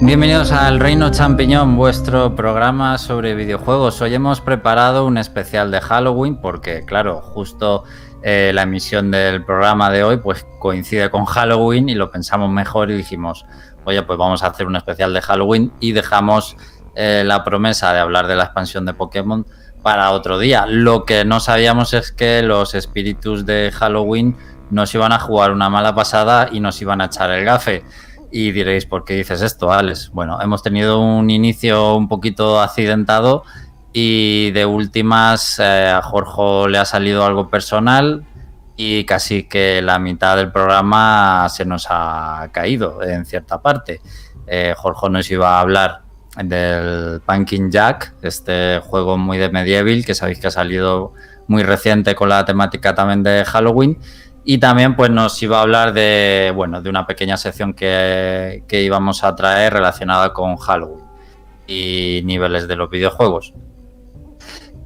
Bienvenidos al Reino Champiñón, vuestro programa sobre videojuegos. Hoy hemos preparado un especial de Halloween porque, claro, justo eh, la emisión del programa de hoy pues coincide con Halloween y lo pensamos mejor y dijimos, oye, pues vamos a hacer un especial de Halloween y dejamos eh, la promesa de hablar de la expansión de Pokémon para otro día. Lo que no sabíamos es que los espíritus de Halloween nos iban a jugar una mala pasada y nos iban a echar el gafe. Y diréis, ¿por qué dices esto, Alex? Bueno, hemos tenido un inicio un poquito accidentado y de últimas eh, a Jorge le ha salido algo personal y casi que la mitad del programa se nos ha caído en cierta parte. Eh, Jorge nos iba a hablar del Punkin Jack, este juego muy de medieval que sabéis que ha salido muy reciente con la temática también de Halloween. Y también pues nos iba a hablar de, bueno, de una pequeña sección que, que íbamos a traer relacionada con Halloween y niveles de los videojuegos.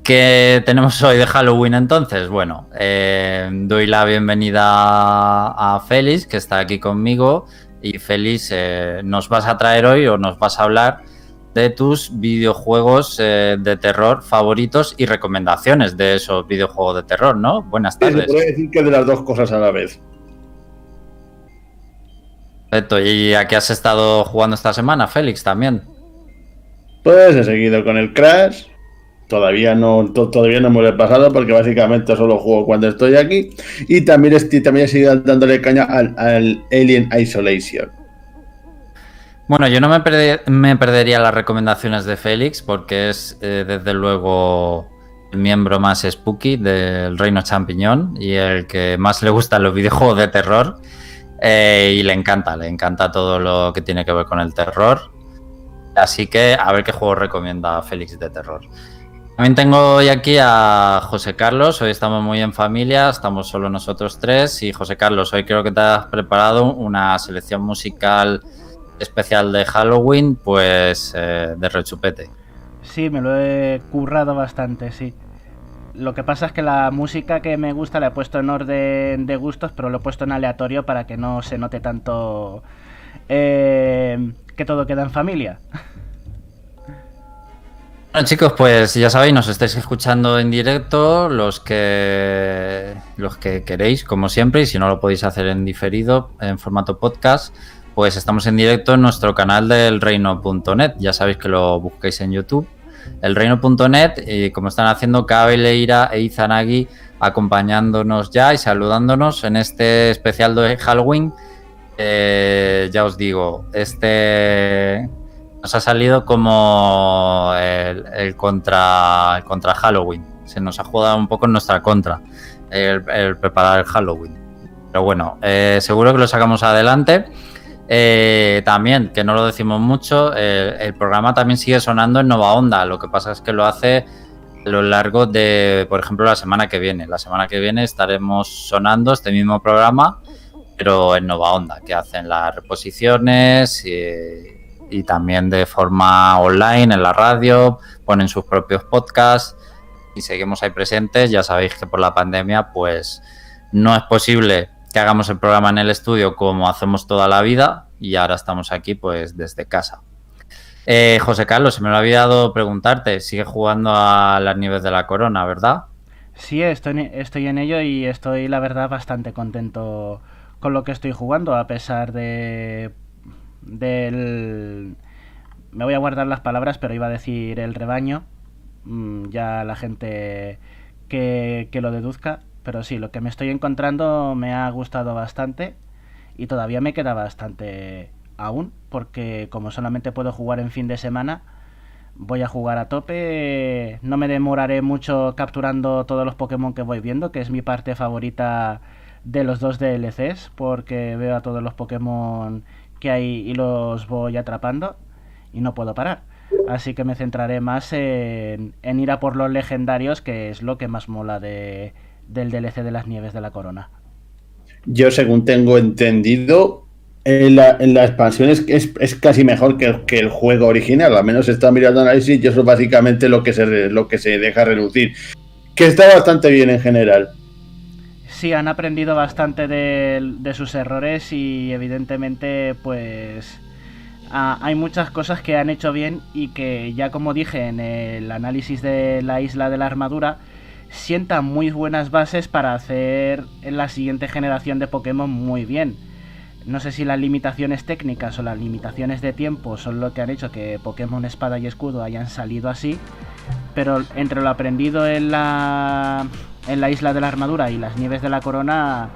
¿Qué tenemos hoy de Halloween entonces? Bueno, eh, doy la bienvenida a Félix, que está aquí conmigo. Y Félix, eh, nos vas a traer hoy o nos vas a hablar de tus videojuegos eh, de terror favoritos y recomendaciones de esos videojuegos de terror, ¿no? Buenas tardes. Sí, se decir que de las dos cosas a la vez. Perfecto. ¿Y a qué has estado jugando esta semana, Félix, también? Pues he seguido con el Crash, Todavía no, todavía no me lo he pasado porque básicamente solo juego cuando estoy aquí. Y también, también he seguido dándole caña al, Alien Isolation. Bueno, yo no me, me, perdería las recomendaciones de Félix porque es eh, desde luego el miembro más spooky del Reino Champiñón y el que más le gustan los videojuegos de terror. Eh, y le encanta, le encanta todo lo que tiene que ver con el terror. Así que a ver qué juego recomienda Félix de terror. También tengo hoy aquí a José Carlos. Hoy estamos muy en familia, estamos solo nosotros tres. Y José Carlos, hoy creo que te has preparado una selección musical especial de Halloween, pues eh, de rechupete. Sí, me lo he currado bastante, sí. Lo que pasa es que la música que me gusta la he puesto en orden de gustos, pero lo he puesto en aleatorio para que no se note tanto eh, que todo queda en familia. Bueno chicos, pues ya sabéis, nos estáis escuchando en directo, los que los que queréis, como siempre, y si no lo podéis hacer en diferido, en formato podcast, pues estamos en directo en nuestro canal del reino.net. Ya sabéis que lo busquéis en YouTube. El reino.net, y como están haciendo Kabe Leira e Izanagi acompañándonos ya y saludándonos en este especial de Halloween. Eh, ya os digo, este nos ha salido como el, contra, contra Halloween. Se nos ha jugado un poco en nuestra contra el, preparar el Halloween. Pero bueno, eh, seguro que lo sacamos adelante. Eh, también, que no lo decimos mucho, el programa también sigue sonando en Nova Onda. Lo que pasa es que lo hace a lo largo de, por ejemplo, la semana que viene. La semana que viene estaremos sonando este mismo programa, pero en Nova Onda, que hacen las reposiciones y y también de forma online en la radio, ponen sus propios podcasts y seguimos ahí presentes. Ya sabéis que por la pandemia pues no es posible que hagamos el programa en el estudio como hacemos toda la vida y ahora estamos aquí pues desde casa. Eh, José Carlos, se me lo había dado preguntarte, sigue jugando a las nieves de la corona, ¿verdad? Sí, estoy, estoy en ello y estoy la verdad bastante contento con lo que estoy jugando a pesar de del... Me voy a guardar las palabras, pero iba a decir el rebaño. Mm, ya la gente que, que lo deduzca. Pero sí, lo que me estoy encontrando me ha gustado bastante. Y todavía me queda bastante aún. Porque como solamente puedo jugar en fin de semana, voy a jugar a tope. No me demoraré mucho capturando todos los Pokémon que voy viendo, que es mi parte favorita de los dos DLCs, porque veo a todos los Pokémon que hay y los voy atrapando y no puedo parar. Así que me centraré más en, ir a por los legendarios, que es lo que más mola de, del DLC de las nieves de la corona. yo según tengo entendido, en la, en la expansión es, es, casi mejor que que el, juego original, al menos está mirando análisis y eso es básicamente lo que se, lo que se deja reducir, que está bastante bien en general. Sí, han aprendido bastante de, de sus errores y evidentemente pues hay muchas cosas que han hecho bien y que ya como dije en el análisis de la isla de la armadura, sientan muy buenas bases para hacer la siguiente generación de Pokémon muy bien. No sé si las limitaciones técnicas o las limitaciones de tiempo son lo que han hecho que Pokémon Espada y Escudo hayan salido así, pero entre lo aprendido en la, en la isla de la armadura y las nieves de la corona,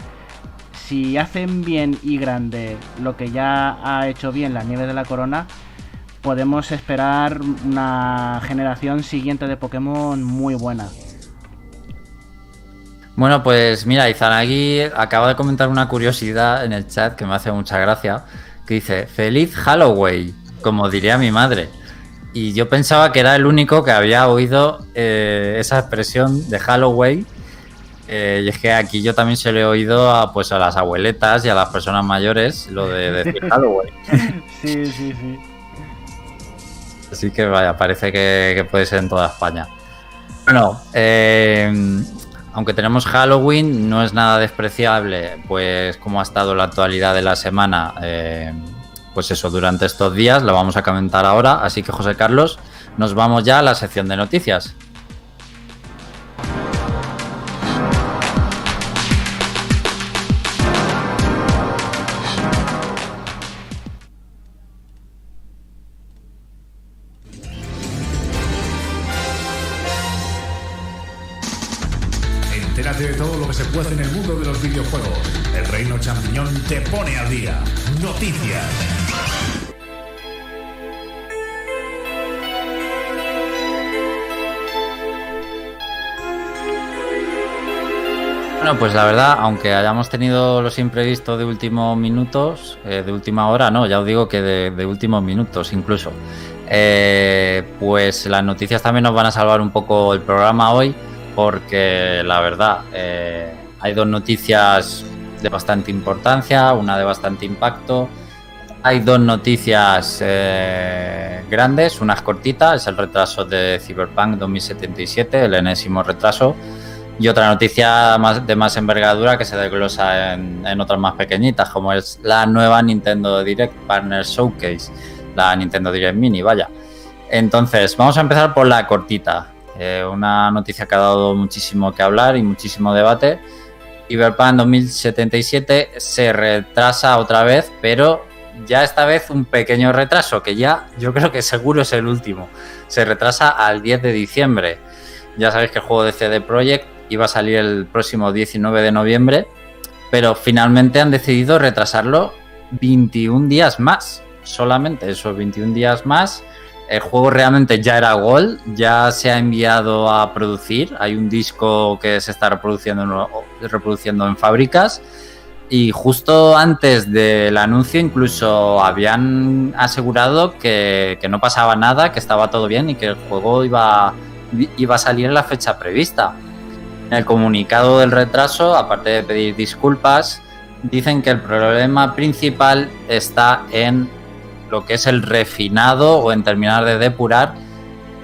si hacen bien y grande lo que ya ha hecho bien las nieves de la corona, podemos esperar una generación siguiente de Pokémon muy buena. Bueno, pues mira, Izanagi acaba de comentar una curiosidad en el chat que me hace mucha gracia, que dice, feliz Halloween, como diría mi madre. Y yo pensaba que era el único que había oído eh, esa expresión de Halloween. Eh, y es que aquí yo también se le he oído a, pues, a las abueletas y a las personas mayores lo de decir Halloween. Sí, sí, sí. Así que vaya, parece que, que puede ser en toda España. Bueno, eh, aunque tenemos Halloween, no es nada despreciable, pues como ha estado la actualidad de la semana, eh, pues eso, durante estos días, lo vamos a comentar ahora. Así que José Carlos, nos vamos ya a la sección de noticias. Pues la verdad, aunque hayamos tenido los imprevistos de últimos minutos, eh, de última hora, no, ya os digo que de, últimos minutos incluso, eh, pues las noticias también nos van a salvar un poco el programa hoy, porque la verdad, eh, hay dos noticias de bastante importancia, una de bastante impacto. Hay dos noticias grandes, unas cortitas, es el retraso de Cyberpunk 2077, el enésimo retraso, y otra noticia de más envergadura que se desglosa en, otras más pequeñitas, como es la nueva Nintendo Direct Partner Showcase, la Nintendo Direct Mini, vaya. Entonces, vamos a empezar por la cortita, eh, una noticia que ha dado muchísimo que hablar y muchísimo debate Cyberpunk 2077 se retrasa otra vez, pero ya esta vez un pequeño retraso, que ya yo creo que seguro es el último. Se retrasa al 10 de diciembre. Ya sabéis que el juego de CD Projekt iba a salir el próximo 19 de noviembre, pero finalmente han decidido retrasarlo 21 días más. Solamente esos 21 días más el juego realmente ya era Gold, ya se ha enviado a producir. Hay un disco que se está reproduciendo, en fábricas. Y justo antes del anuncio incluso habían asegurado que, no pasaba nada, que estaba todo bien y que el juego iba, iba a salir en la fecha prevista. En el comunicado del retraso, aparte de pedir disculpas, dicen que el problema principal está en lo que es el refinado o en terminar de depurar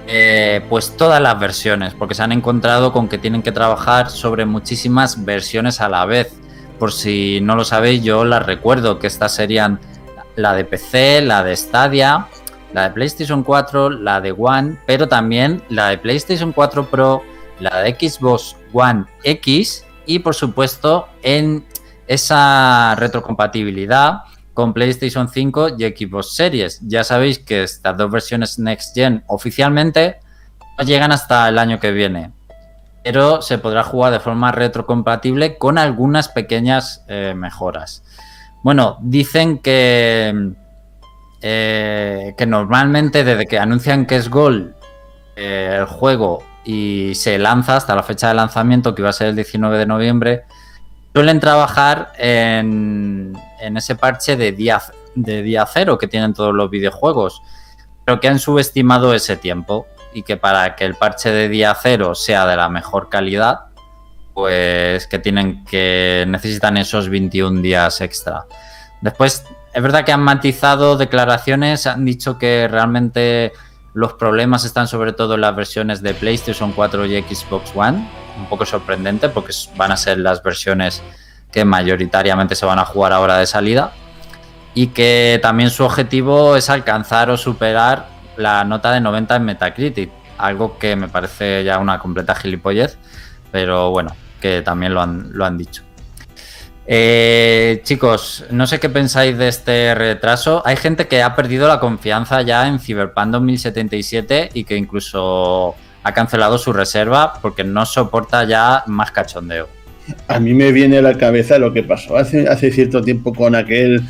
eh, pues todas las versiones, porque se han encontrado con que tienen que trabajar sobre muchísimas versiones a la vez. Por si no lo sabéis, yo las recuerdo que estas serían la de PC, la de Stadia, la de PlayStation 4, la de One, pero también la de PlayStation 4 Pro, la de Xbox One X y por supuesto en esa retrocompatibilidad con PlayStation 5 y Xbox Series. Ya sabéis que estas dos versiones Next Gen oficialmente no llegan hasta el año que viene, pero se podrá jugar de forma retrocompatible con algunas pequeñas eh, mejoras. Bueno, dicen que, eh, que normalmente desde que anuncian que es Gold eh, el juego y se lanza hasta la fecha de lanzamiento, que iba a ser el 19 de noviembre, suelen trabajar en, ese parche de día, de día cero que tienen todos los videojuegos, pero que han subestimado ese tiempo y que para que el parche de día cero sea de la mejor calidad, pues que tienen que necesitan esos 21 días extra. Después, es verdad que han matizado declaraciones, han dicho que realmente los problemas están sobre todo en las versiones de PlayStation 4 y Xbox One, un poco sorprendente porque van a ser las versiones que mayoritariamente se van a jugar ahora de salida y que también su objetivo es alcanzar o superar la nota de 90 en Metacritic, algo que me parece ya una completa gilipollez, pero bueno, que también lo han, lo han dicho. Eh, chicos, no sé qué pensáis de este retraso. Hay gente que ha perdido la confianza ya en Cyberpunk 2077 y que incluso ha cancelado su reserva porque no soporta ya más cachondeo. A mí me viene a la cabeza lo que pasó hace, hace cierto tiempo con aquel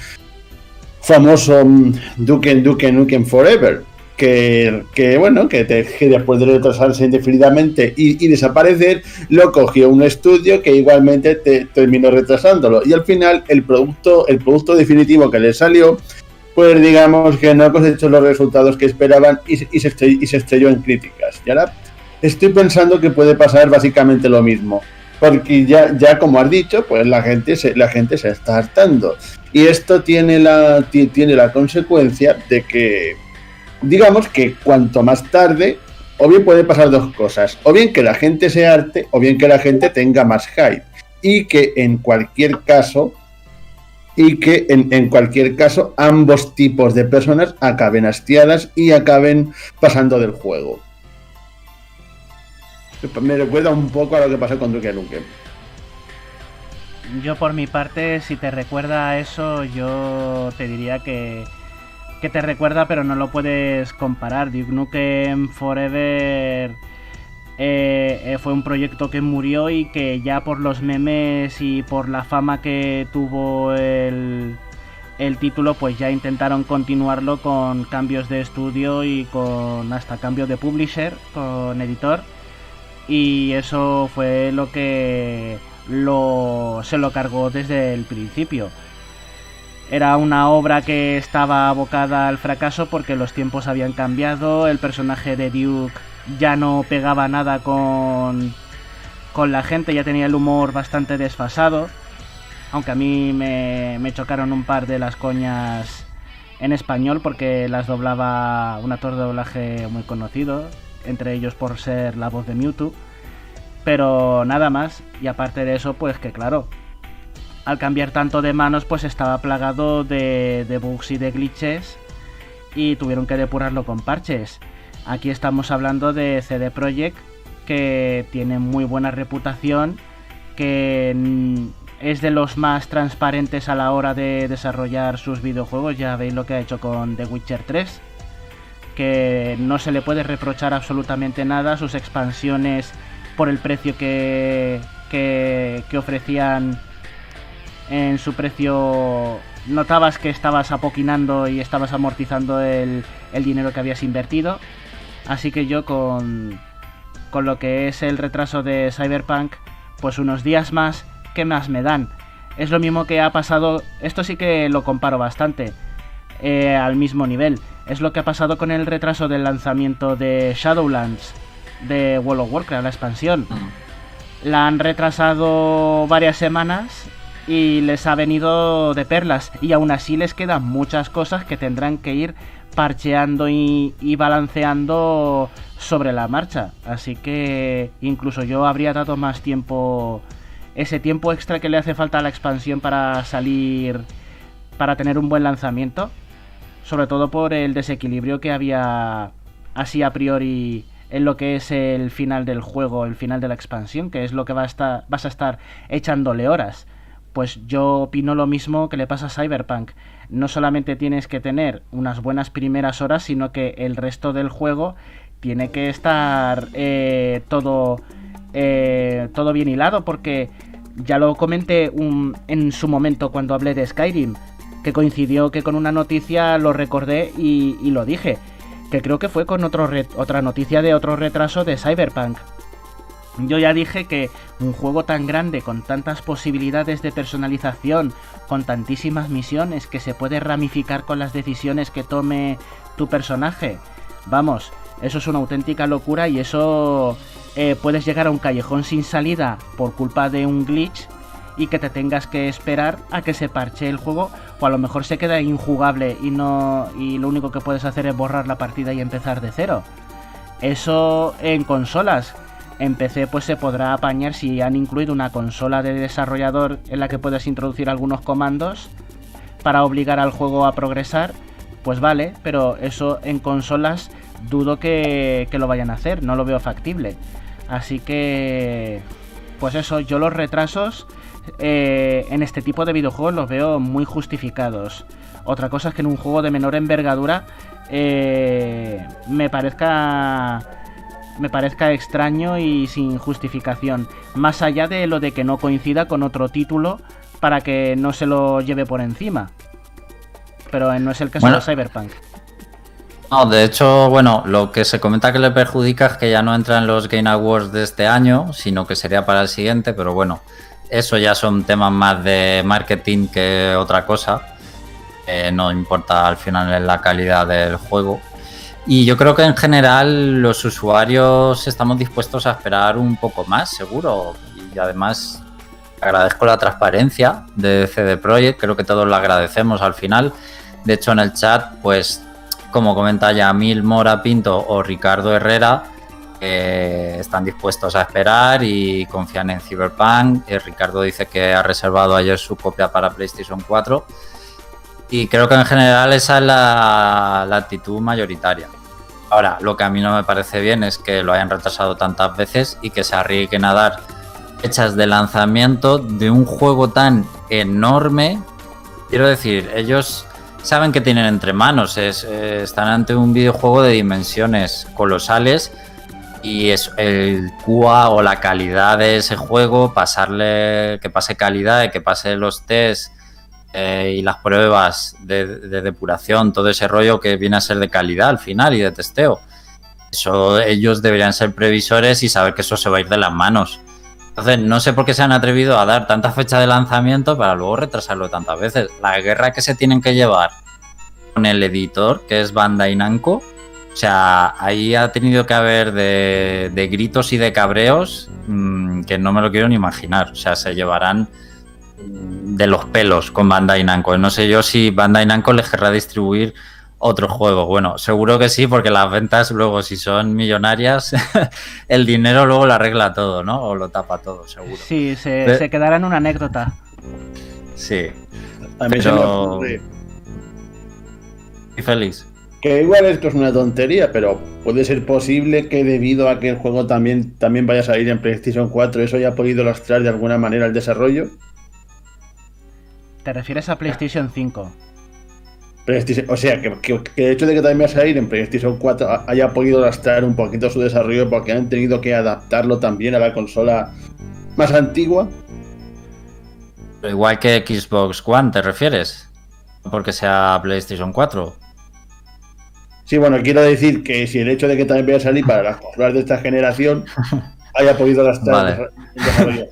famoso mm, Duke Duke Nukem Forever, que, bueno, que, después de retrasarse indefinidamente y, desaparecer, lo cogió un estudio que igualmente te, terminó retrasándolo. Y al final el producto, el producto definitivo que le salió, pues digamos que no cosechó los resultados que esperaban y, se, estrelló, y se estrelló en críticas. Y ahora estoy pensando que puede pasar básicamente lo mismo. Porque ya, ya como has dicho, pues la gente se, la gente se está hartando. Y esto tiene la, tiene la consecuencia de que digamos que cuanto más tarde, o bien puede pasar dos cosas, o bien que la gente se arte, o bien que la gente tenga más hype. Y que en cualquier caso, y que en, cualquier caso ambos tipos de personas acaben hastiadas y acaben pasando del juego. Me recuerda un poco a lo que pasó con Duke Nukem. Yo por mi parte, si te recuerda a eso, yo te diría que que te recuerda, pero no lo puedes comparar. Duke Nukem Forever eh, eh, fue un proyecto que murió y que ya por los memes y por la fama que tuvo el, el título, pues ya intentaron continuarlo con cambios de estudio y con hasta cambios de publisher, con editor. Y eso fue lo que lo, se lo cargó desde el principio. Era una obra que estaba abocada al fracaso porque los tiempos habían cambiado, el personaje de Duke ya no pegaba nada con, con la gente, ya tenía el humor bastante desfasado, aunque a mí me, me chocaron un par de las coñas en español porque las doblaba un actor de doblaje muy conocido, entre ellos por ser la voz de Mewtwo, pero nada más, y aparte de eso, pues que claro, al cambiar tanto de manos pues estaba plagado de, bugs y de glitches y tuvieron que depurarlo con parches. Aquí estamos hablando de CD Projekt que tiene muy buena reputación, que es de los más transparentes a la hora de desarrollar sus videojuegos. Ya veis lo que ha hecho con The Witcher 3, que no se le puede reprochar absolutamente nada. Sus expansiones por el precio que, que, que ofrecían en su precio notabas que estabas apoquinando y estabas amortizando el, dinero que habías invertido. Así que yo con, con lo que es el retraso de Cyberpunk, pues unos días más, ¿qué más me dan? Es lo mismo que ha pasado, esto sí que lo comparo bastante, eh, al mismo nivel. Es lo que ha pasado con el retraso del lanzamiento de Shadowlands, de World of Warcraft, la expansión. La han retrasado varias semanas y les ha venido de perlas. Y aún así les quedan muchas cosas que tendrán que ir parcheando y, balanceando sobre la marcha. Así que incluso yo habría dado más tiempo, ese tiempo extra que le hace falta a la expansión para salir, para tener un buen lanzamiento. Sobre todo por el desequilibrio que había así a priori en lo que es el final del juego, el final de la expansión, que es lo que va a estar, vas a estar echándole horas pues yo opino lo mismo que le pasa a Cyberpunk. No solamente tienes que tener unas buenas primeras horas, sino que el resto del juego tiene que estar eh, todo, eh, todo bien hilado, porque ya lo comenté en su momento cuando hablé de Skyrim, que coincidió que con una noticia lo recordé y, lo dije, que creo que fue con otro otra noticia de otro retraso de Cyberpunk yo ya dije que un juego tan grande, con tantas posibilidades de personalización, con tantísimas misiones que se puede ramificar con las decisiones que tome tu personaje, vamos, eso es una auténtica locura y eso eh, puedes llegar a un callejón sin salida por culpa de un glitch y que te tengas que esperar a que se parche el juego o a lo mejor se queda injugable y no y lo único que puedes hacer es borrar la partida y empezar de cero. Eso en consolas. En PC pues se podrá apañar si han incluido una consola de desarrollador en la que puedes introducir algunos comandos para obligar al juego a progresar, pues vale, pero eso en consolas dudo que, que lo vayan a hacer, no lo veo factible. Así que, pues eso, yo los retrasos eh, en este tipo de videojuegos los veo muy justificados. Otra cosa es que en un juego de menor envergadura eh, me parezca me parezca extraño y sin justificación. Más allá de lo de que no coincida con otro título para que no se lo lleve por encima. Pero no es el caso de Cyberpunk. No, de hecho, bueno, lo que se comenta que le perjudica es que ya no entra en los Game Awards de este año, sino que sería para el siguiente, pero bueno, eso ya son temas más de marketing que otra cosa. no importa al final la calidad del juego. Y yo creo que en general los usuarios estamos dispuestos a esperar un poco más, seguro. Y además agradezco la transparencia de CD Projekt, creo que todos lo agradecemos al final. De hecho, en el chat, pues, como comenta ya Mil Mora Pinto o Ricardo Herrera, están dispuestos a esperar y confían en Cyberpunk. Eh, Ricardo dice que ha reservado ayer su copia para PlayStation 4. Y creo que en general esa es la, actitud mayoritaria. Ahora, lo que a mí no me parece bien es que lo hayan retrasado tantas veces y que se arriesguen a dar fechas de lanzamiento de un juego tan enorme. Quiero decir, ellos saben que tienen entre manos, eh, están ante un videojuego de dimensiones colosales y es el QA o la calidad de ese juego, pasarle, que pase calidad, que pase los tests eh, y las pruebas de, depuración, todo ese rollo que viene a ser de calidad al final y de testeo. Eso ellos deberían ser previsores y saber que eso se va a ir de las manos. Entonces, no sé por qué se han atrevido a dar tanta fecha de lanzamiento para luego retrasarlo tantas veces. La guerra que se tienen que llevar con el editor, que es Bandai Namco, o sea, ahí ha tenido que haber de, gritos y de cabreos mm, que no me lo quiero ni imaginar. O sea, se llevarán de los pelos con Bandai Namco. No sé yo si Bandai Namco les querrá distribuir otro juego. Bueno, seguro que sí, porque las ventas luego, si son millonarias, el dinero luego lo arregla todo, ¿no? O lo tapa todo, seguro. Sí, se, quedará en una anécdota. Sí. Pero... Y feliz. Que igual esto es una tontería, pero puede ser posible que debido a que el juego también, también vaya a salir en PlayStation 4, eso haya podido lastrar de alguna manera el desarrollo. ¿Te refieres a PlayStation 5? o sea, que, el hecho de que también vaya a salir en PlayStation 4 haya podido lastrar un poquito su desarrollo porque han tenido que adaptarlo también a la consola más antigua. Igual que Xbox One, ¿te refieres? Porque sea PlayStation 4. Sí, bueno, quiero decir que si el hecho de que también vaya a salir para las consolas de esta generación haya podido gastar desarrollo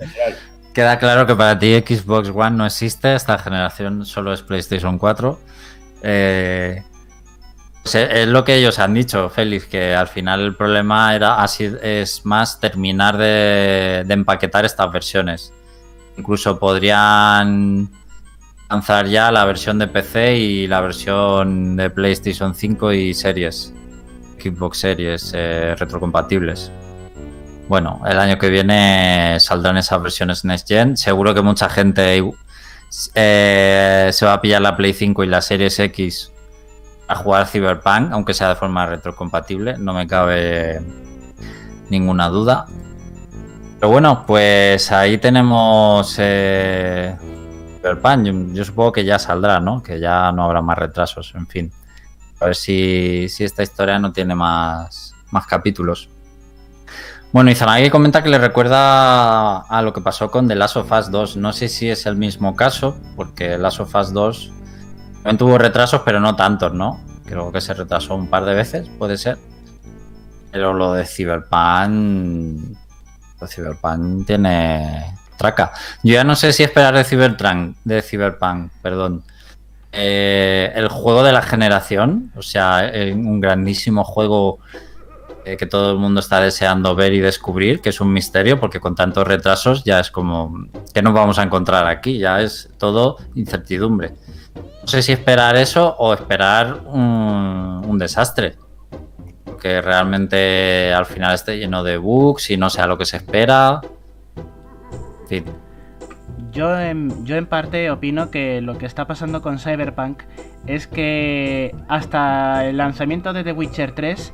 Queda claro que para ti Xbox One no existe, esta generación solo es PlayStation 4. Eh, es lo que ellos han dicho, Félix, que al final el problema era así es más terminar de empaquetar estas versiones. Incluso podrían lanzar ya la versión de PC y la versión de PlayStation 5 y series, Xbox Series eh, retrocompatibles. Bueno, el año que viene saldrán esas versiones Next Gen. Seguro que mucha gente eh, se va a pillar la Play 5 y la Series X a jugar Cyberpunk, aunque sea de forma retrocompatible, no me cabe ninguna duda. Pero bueno, pues ahí tenemos eh, yo, supongo que ya saldrá, ¿no? Que ya no habrá más retrasos, en fin. A ver si, esta historia no tiene más, más capítulos. Bueno, Izanagi comenta que le recuerda a lo que pasó con The Last of Us 2. No sé si es el mismo caso, porque The Last of Us 2 también tuvo retrasos, pero no tantos, ¿no? Creo que se retrasó un par de veces, puede ser. Pero lo de Cyberpunk. Lo Cyberpunk tiene, traca. Yo ya no sé si esperar de Cyberpunk, de Cyberpunk, perdón. Eh, el juego de la generación, o sea, un grandísimo juego que todo el mundo está deseando ver y descubrir, que es un misterio, porque con tantos retrasos ya es como que nos vamos a encontrar aquí, ya es todo incertidumbre. No sé si esperar eso o esperar un, un desastre, que realmente al final esté lleno de bugs y no sea lo que se espera. En fin. Yo en, yo en parte opino que lo que está pasando con Cyberpunk es que hasta el lanzamiento de The Witcher 3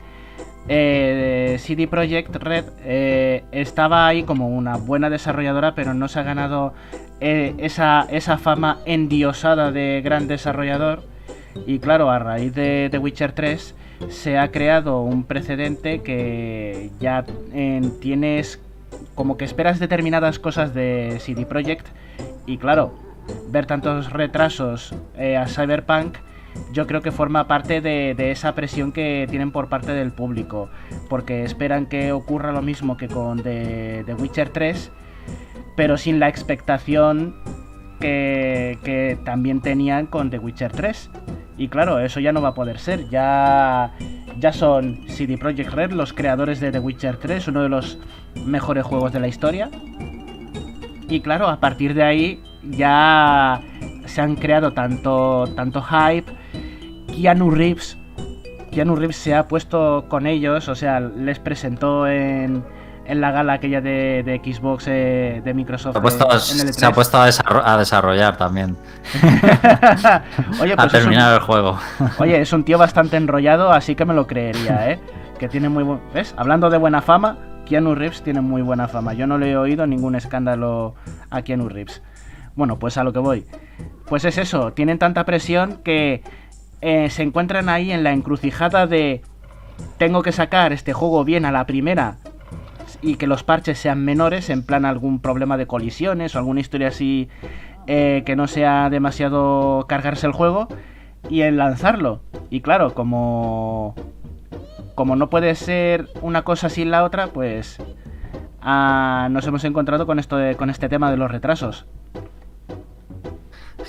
eh, CD Projekt Red eh, estaba ahí como una buena desarrolladora, pero no se ha ganado eh, esa, esa fama endiosada de gran desarrollador. Y claro, a raíz de The Witcher 3 se ha creado un precedente que ya tienes como que esperas determinadas cosas de CD Projekt. Y claro, ver tantos retrasos a Cyberpunk yo creo que forma parte de, esa presión que tienen por parte del público, porque esperan que ocurra lo mismo que con The, Witcher 3, pero sin la expectación que, también tenían con The Witcher 3. Y claro, eso ya no va a poder ser, ya, ya son CD Projekt Red los creadores de The Witcher 3, uno de los mejores juegos de la historia. Y claro, a partir de ahí ya se han creado tanto, tanto hype. Keanu Reeves, Keanu Reeves se ha puesto con ellos, o sea, les presentó en, en la gala aquella de, Xbox eh, de Microsoft. Se ha puesto, a, desarrollar también. oye, pues a terminar el juego. oye, es un tío bastante enrollado, así que me lo creería, ¿eh? Que tiene muy buen... ¿Ves? Hablando de buena fama, Keanu Reeves tiene muy buena fama. Yo no le he oído ningún escándalo a Keanu Reeves. Bueno, pues a lo que voy. Pues es eso, tienen tanta presión que eh, se encuentran ahí en la encrucijada de tengo que sacar este juego bien a la primera y que los parches sean menores, en plan algún problema de colisiones o alguna historia así eh, que no sea demasiado cargarse el juego y en lanzarlo. Y claro, como como no puede ser una cosa sin la otra, pues ah, nos hemos encontrado con esto con este tema de los retrasos.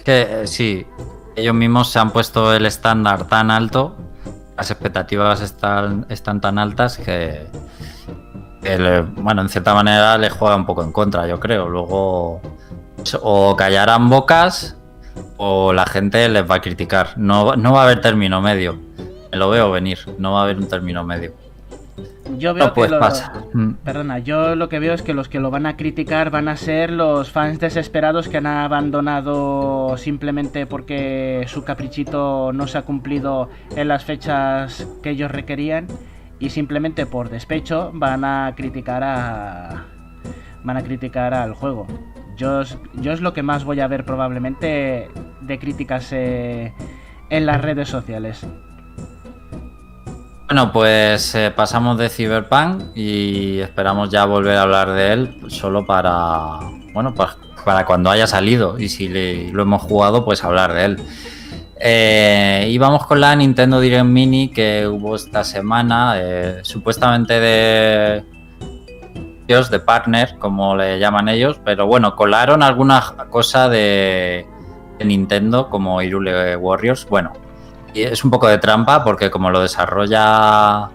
Que eh, sí, ellos mismos se han puesto el estándar tan alto, las expectativas están, tan altas que, bueno, en cierta manera les juega un poco en contra, yo creo. Luego o callarán bocas o la gente les va a criticar. No, no va a haber término medio. Me lo veo venir, no va a haber un término medio. Yo veo que mm. Perdona, yo lo que veo es que los que lo van a criticar van a ser los fans desesperados que han abandonado simplemente porque su caprichito no se ha cumplido en las fechas que ellos requerían y simplemente por despecho van a criticar a van a criticar al juego. Yo, yo es lo que más voy a ver probablemente de críticas eh, en las redes sociales. Bueno, pues eh, pasamos de Cyberpunk y esperamos ya volver a hablar de él solo para, bueno, para, cuando haya salido y si lo hemos jugado, pues hablar de él. Eh, y vamos con la Nintendo Direct Mini que hubo esta semana, eh, supuestamente de de partner, como le llaman ellos, pero bueno, colaron alguna cosa de, de Nintendo como Irule Warriors. Bueno, y es un poco de trampa porque como lo desarrolla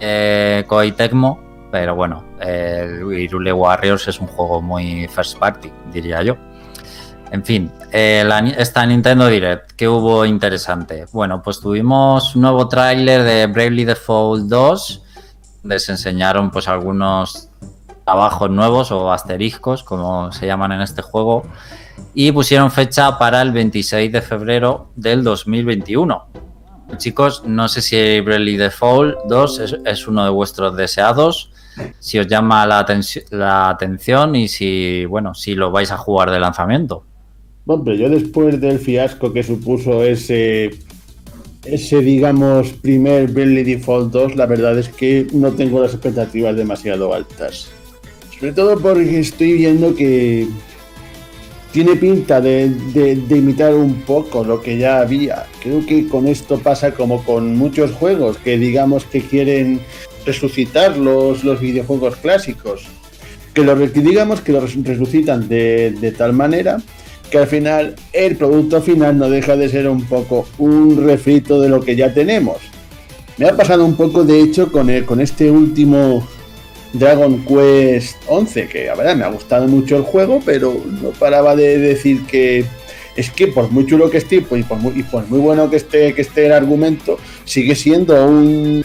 eh, Koei Tecmo, pero bueno, el Irule Warriors es un juego muy first party, diría yo. En fin, eh, esta Nintendo Direct, ¿qué hubo interesante? Bueno, pues tuvimos un nuevo tráiler de Bravely Default 2, donde se enseñaron pues algunos trabajos nuevos o asteriscos, como se llaman en este juego, y pusieron fecha para el 26 de febrero del 2021. Chicos, no sé si Bravely Default 2 es, uno de vuestros deseados, si os llama la, atención y si, bueno, si lo vais a jugar de lanzamiento. Bueno, yo después del fiasco que supuso ese, ese digamos, primer Bravely Default 2, la verdad es que no tengo las expectativas demasiado altas. Sobre todo porque estoy viendo que tiene pinta de, imitar un poco lo que ya había. Creo que con esto pasa como con muchos juegos que digamos que quieren resucitar los, los videojuegos clásicos. Que, lo, digamos que los resucitan de, tal manera que al final el producto final no deja de ser un poco un refrito de lo que ya tenemos. Me ha pasado un poco, de hecho, con, el- con este último Dragon Quest 11, que la verdad me ha gustado mucho el juego, pero no paraba de decir que es que por muy chulo que esté pues, y por muy, bueno que esté, que esté el argumento, sigue siendo un,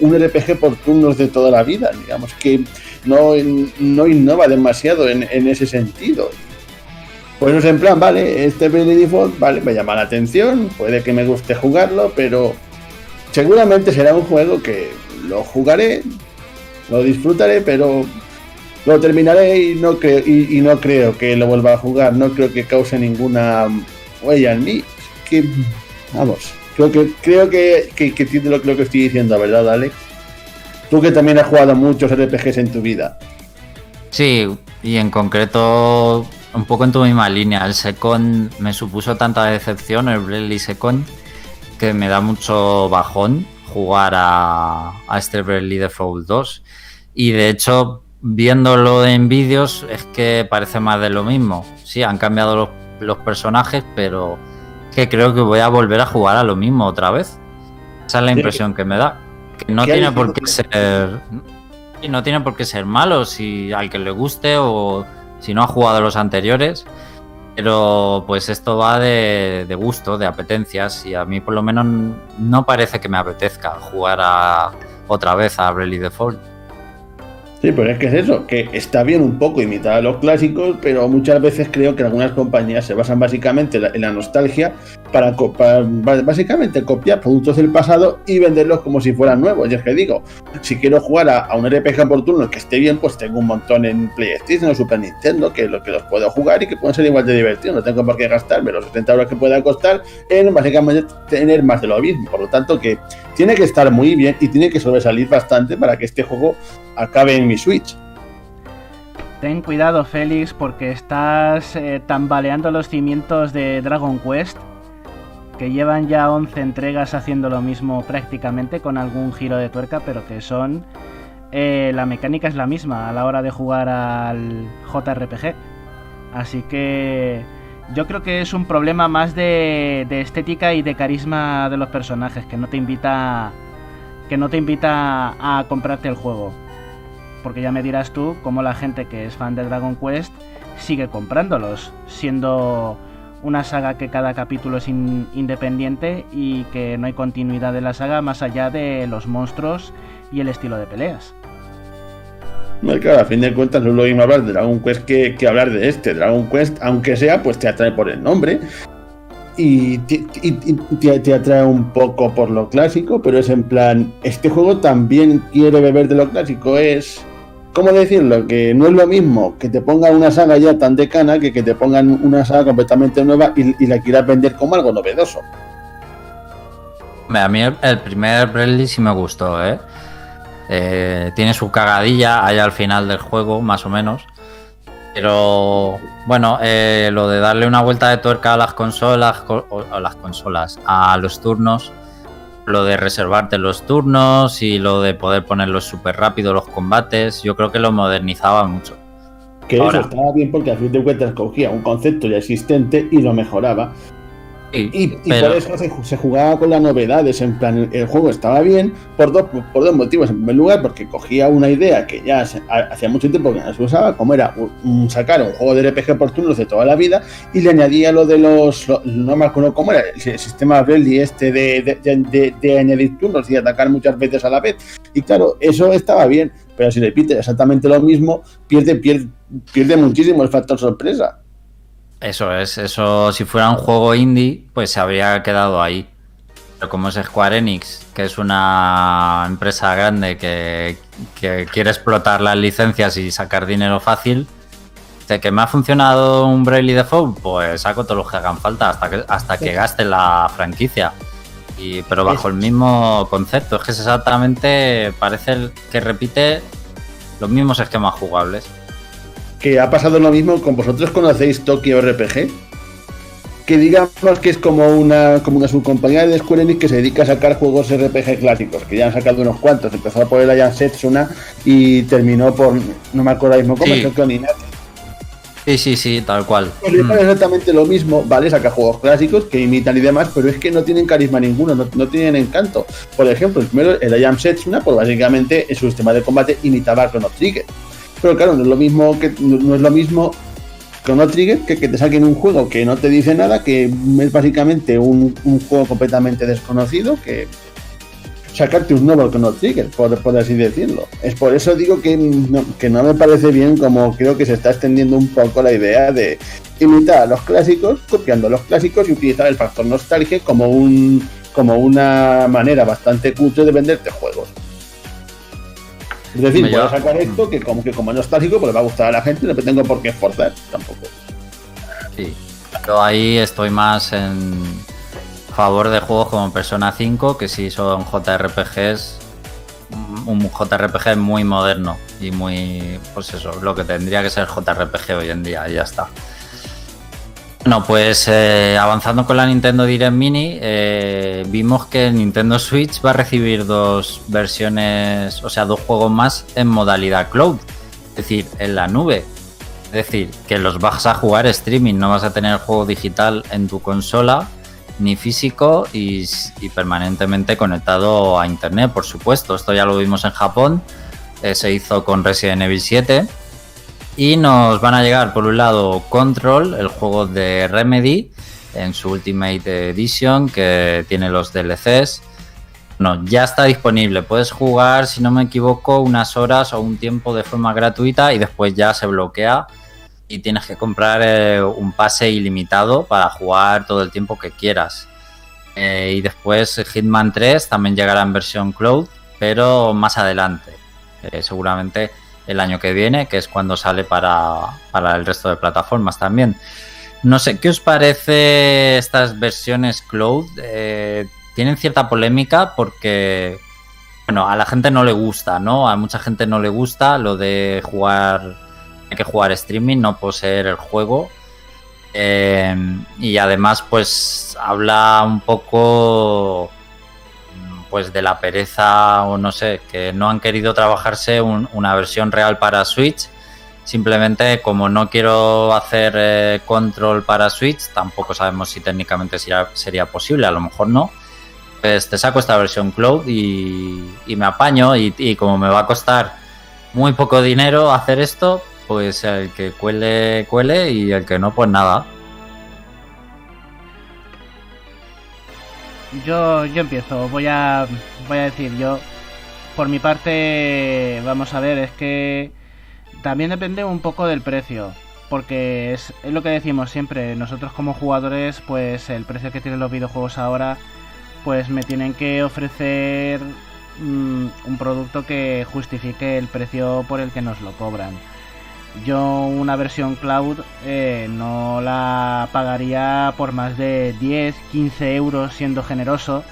un RPG por turnos de toda la vida. Digamos que no, no innova demasiado en, en ese sentido. Pues no sé, en plan, vale, este Bravely Default, vale, me llama la atención, puede que me guste jugarlo, pero seguramente será un juego que lo jugaré, lo disfrutaré, pero lo terminaré y no creo, y, no creo que lo vuelva a jugar, no creo que cause ninguna huella en mí. Vamos, creo que creo que, que, lo, que estoy diciendo, ¿verdad, Alex? Tú que también has jugado muchos RPGs en tu vida. Sí, y en concreto, un poco en tu misma línea. El Second me supuso tanta decepción, el Bravely Second, que me da mucho bajón jugar a, a este Bravely Default 2. Y de hecho, viéndolo en vídeos, es que parece más de lo mismo. Sí, han cambiado los, los personajes, pero que creo que voy a volver a jugar a lo mismo otra vez. Esa es la impresión que me da. Que no ¿Qué hay tiene por qué ser. Y no tiene por qué ser malo si al que le guste o si no ha jugado los anteriores. Pero pues esto va de, de gusto, de apetencias. Y a mí por lo menos no parece que me apetezca jugar a, otra vez a Bravely Default. Sí, pero es que es eso, que está bien un poco imitar a los clásicos, pero muchas veces creo que algunas compañías se basan básicamente en la, nostalgia para, para básicamente copiar productos del pasado y venderlos como si fueran nuevos. Y es que digo, si quiero jugar a, un RPG por turnos que esté bien, pues tengo un montón en PlayStation o Super Nintendo que, lo, que los puedo jugar y que pueden ser igual de divertidos. No tengo por qué gastarme los 70 euros que pueda costar en básicamente tener más de lo mismo. Por lo tanto, que tiene que estar muy bien y tiene que sobresalir bastante para que este juego acabe en mi Switch. Ten cuidado, Félix, porque estás eh, tambaleando los cimientos de Dragon Quest, que llevan ya 11 entregas haciendo lo mismo prácticamente, con algún giro de tuerca, pero que son... eh, la mecánica es la misma a la hora de jugar al JRPG. Así que yo creo que es un problema más de, estética y de carisma de los personajes, que no te invita que no te invita a comprarte el juego porque ya me dirás tú cómo la gente que es fan de Dragon Quest sigue comprándolos, siendo una saga que cada capítulo es in- independiente y que no hay continuidad de la saga más allá de los monstruos y el estilo de peleas. Claro, a fin de cuentas no es lo mismo hablar de Dragon Quest que, hablar de este. Dragon Quest, aunque sea, pues te atrae por el nombre. Y, te, atrae un poco por lo clásico, pero es en plan, este juego también quiere beber de lo clásico. Es, ¿cómo decirlo? Que no es lo mismo que te pongan una saga ya tan decana que que te pongan una saga completamente nueva y, la quieras vender como algo novedoso. A mí el, el primer Bradley sí me gustó, ¿eh? Eh, Tiene su cagadilla ahí al final del juego, más o menos. Pero bueno, eh, lo de darle una vuelta de tuerca a las consolas, o a las consolas, a los turnos, lo de reservarte los turnos y lo de poder ponerlos súper rápido los combates, yo creo que lo modernizaba mucho. Que Ahora. eso estaba bien porque a fin de cuentas cogía un concepto ya existente y lo mejoraba. Sí, Y, y pero- por eso se, se jugaba con las novedades, en plan, el, juego estaba bien por dos, por dos motivos. En primer lugar, porque cogía una idea que ya hacía mucho tiempo que no se usaba, como era sacar un juego de RPG por turnos de toda la vida, y le añadía lo de los, lo- no me acuerdo cómo era, el, si- sistema Bradley este de, de- de- de- de añadir turnos y atacar muchas veces a la vez. Y claro, eso estaba bien, pero si repite exactamente lo mismo, pierde, pierde, pierde muchísimo el factor sorpresa. Eso es, eso si fuera un juego indie, pues se habría quedado ahí. Pero como es Square Enix, que es una empresa grande que, que quiere explotar las licencias y sacar dinero fácil, de que me ha funcionado un Bravely Default, pues saco todos los que hagan falta hasta que, hasta que gaste la franquicia. Y, pero bajo el mismo concepto, es que es exactamente, parece que repite los mismos esquemas jugables. Que ha pasado lo mismo con vosotros conocéis Tokyo RPG que digamos que es como una como una subcompañía de Square Enix que se dedica a sacar juegos RPG clásicos que ya han sacado unos cuantos empezó por el Alliance Setsuna y terminó por no me acuerdo mismo cómo Sí. Sí, sí, sí, tal cual. Pues pasa exactamente lo mismo, ¿vale? Saca juegos clásicos que imitan y demás, pero es que no tienen carisma ninguno, no, no tienen encanto. Por ejemplo, el primero, el I Am Setsuna, pues básicamente en su sistema de combate imitaba a Chrono Trigger. Pero claro, no es lo mismo que no es lo mismo Chrono Trigger que que te saquen un juego que no te dice nada, que es básicamente un, juego completamente desconocido, que sacarte un nuevo Chrono Trigger, por, por así decirlo. Es por eso digo que no, que no me parece bien como creo que se está extendiendo un poco la idea de imitar a los clásicos, copiando los clásicos y utilizar el factor nostalgia como un como una manera bastante cutre de venderte juegos. Es decir, voy a sacar esto que como que como es nostálgico, pues le va a gustar a la gente, no me tengo por qué esforzar tampoco. Sí. Yo ahí estoy más en favor de juegos como Persona 5, que sí son JRPGs, un JRPG muy moderno y muy, pues eso, lo que tendría que ser JRPG hoy en día, y ya está. Bueno, pues eh, avanzando con la Nintendo Direct Mini, eh, vimos que Nintendo Switch va a recibir dos versiones, o sea, dos juegos más en modalidad cloud, es decir, en la nube. Es decir, que los vas a jugar streaming, no vas a tener el juego digital en tu consola, ni físico y, y permanentemente conectado a internet, por supuesto. Esto ya lo vimos en Japón, eh, se hizo con Resident Evil 7. Y nos van a llegar, por un lado, Control, el juego de Remedy, en su Ultimate Edition, que tiene los DLCs. No, ya está disponible. Puedes jugar, si no me equivoco, unas horas o un tiempo de forma gratuita y después ya se bloquea y tienes que comprar eh, un pase ilimitado para jugar todo el tiempo que quieras. Eh, y después Hitman 3 también llegará en versión cloud, pero más adelante. Eh, seguramente el año que viene, que es cuando sale para, para el resto de plataformas también. No sé, ¿qué os parece estas versiones cloud? Eh, tienen cierta polémica porque, bueno, a la gente no le gusta, ¿no? A mucha gente no le gusta lo de jugar, hay que jugar streaming, no poseer el juego. Eh, y además, pues habla un poco pues de la pereza o no sé, que no han querido trabajarse un- una versión real para Switch. Simplemente como no quiero hacer eh, control para Switch, tampoco sabemos si técnicamente sería, posible, a lo mejor no. Pues te saco esta versión cloud y, y me apaño y, y como me va a costar muy poco dinero hacer esto, pues el que cuele, cuele y el que no, pues nada. Yo, yo empiezo, voy a, voy a decir yo, por mi parte, vamos a ver, es que también depende un poco del precio, porque es, es lo que decimos siempre, nosotros como jugadores, pues el precio que tienen los videojuegos ahora, pues me tienen que ofrecer mm, un producto que justifique el precio por el que nos lo cobran. Yo una versión cloud eh, no la pagaría por más de 10, 15 euros siendo generoso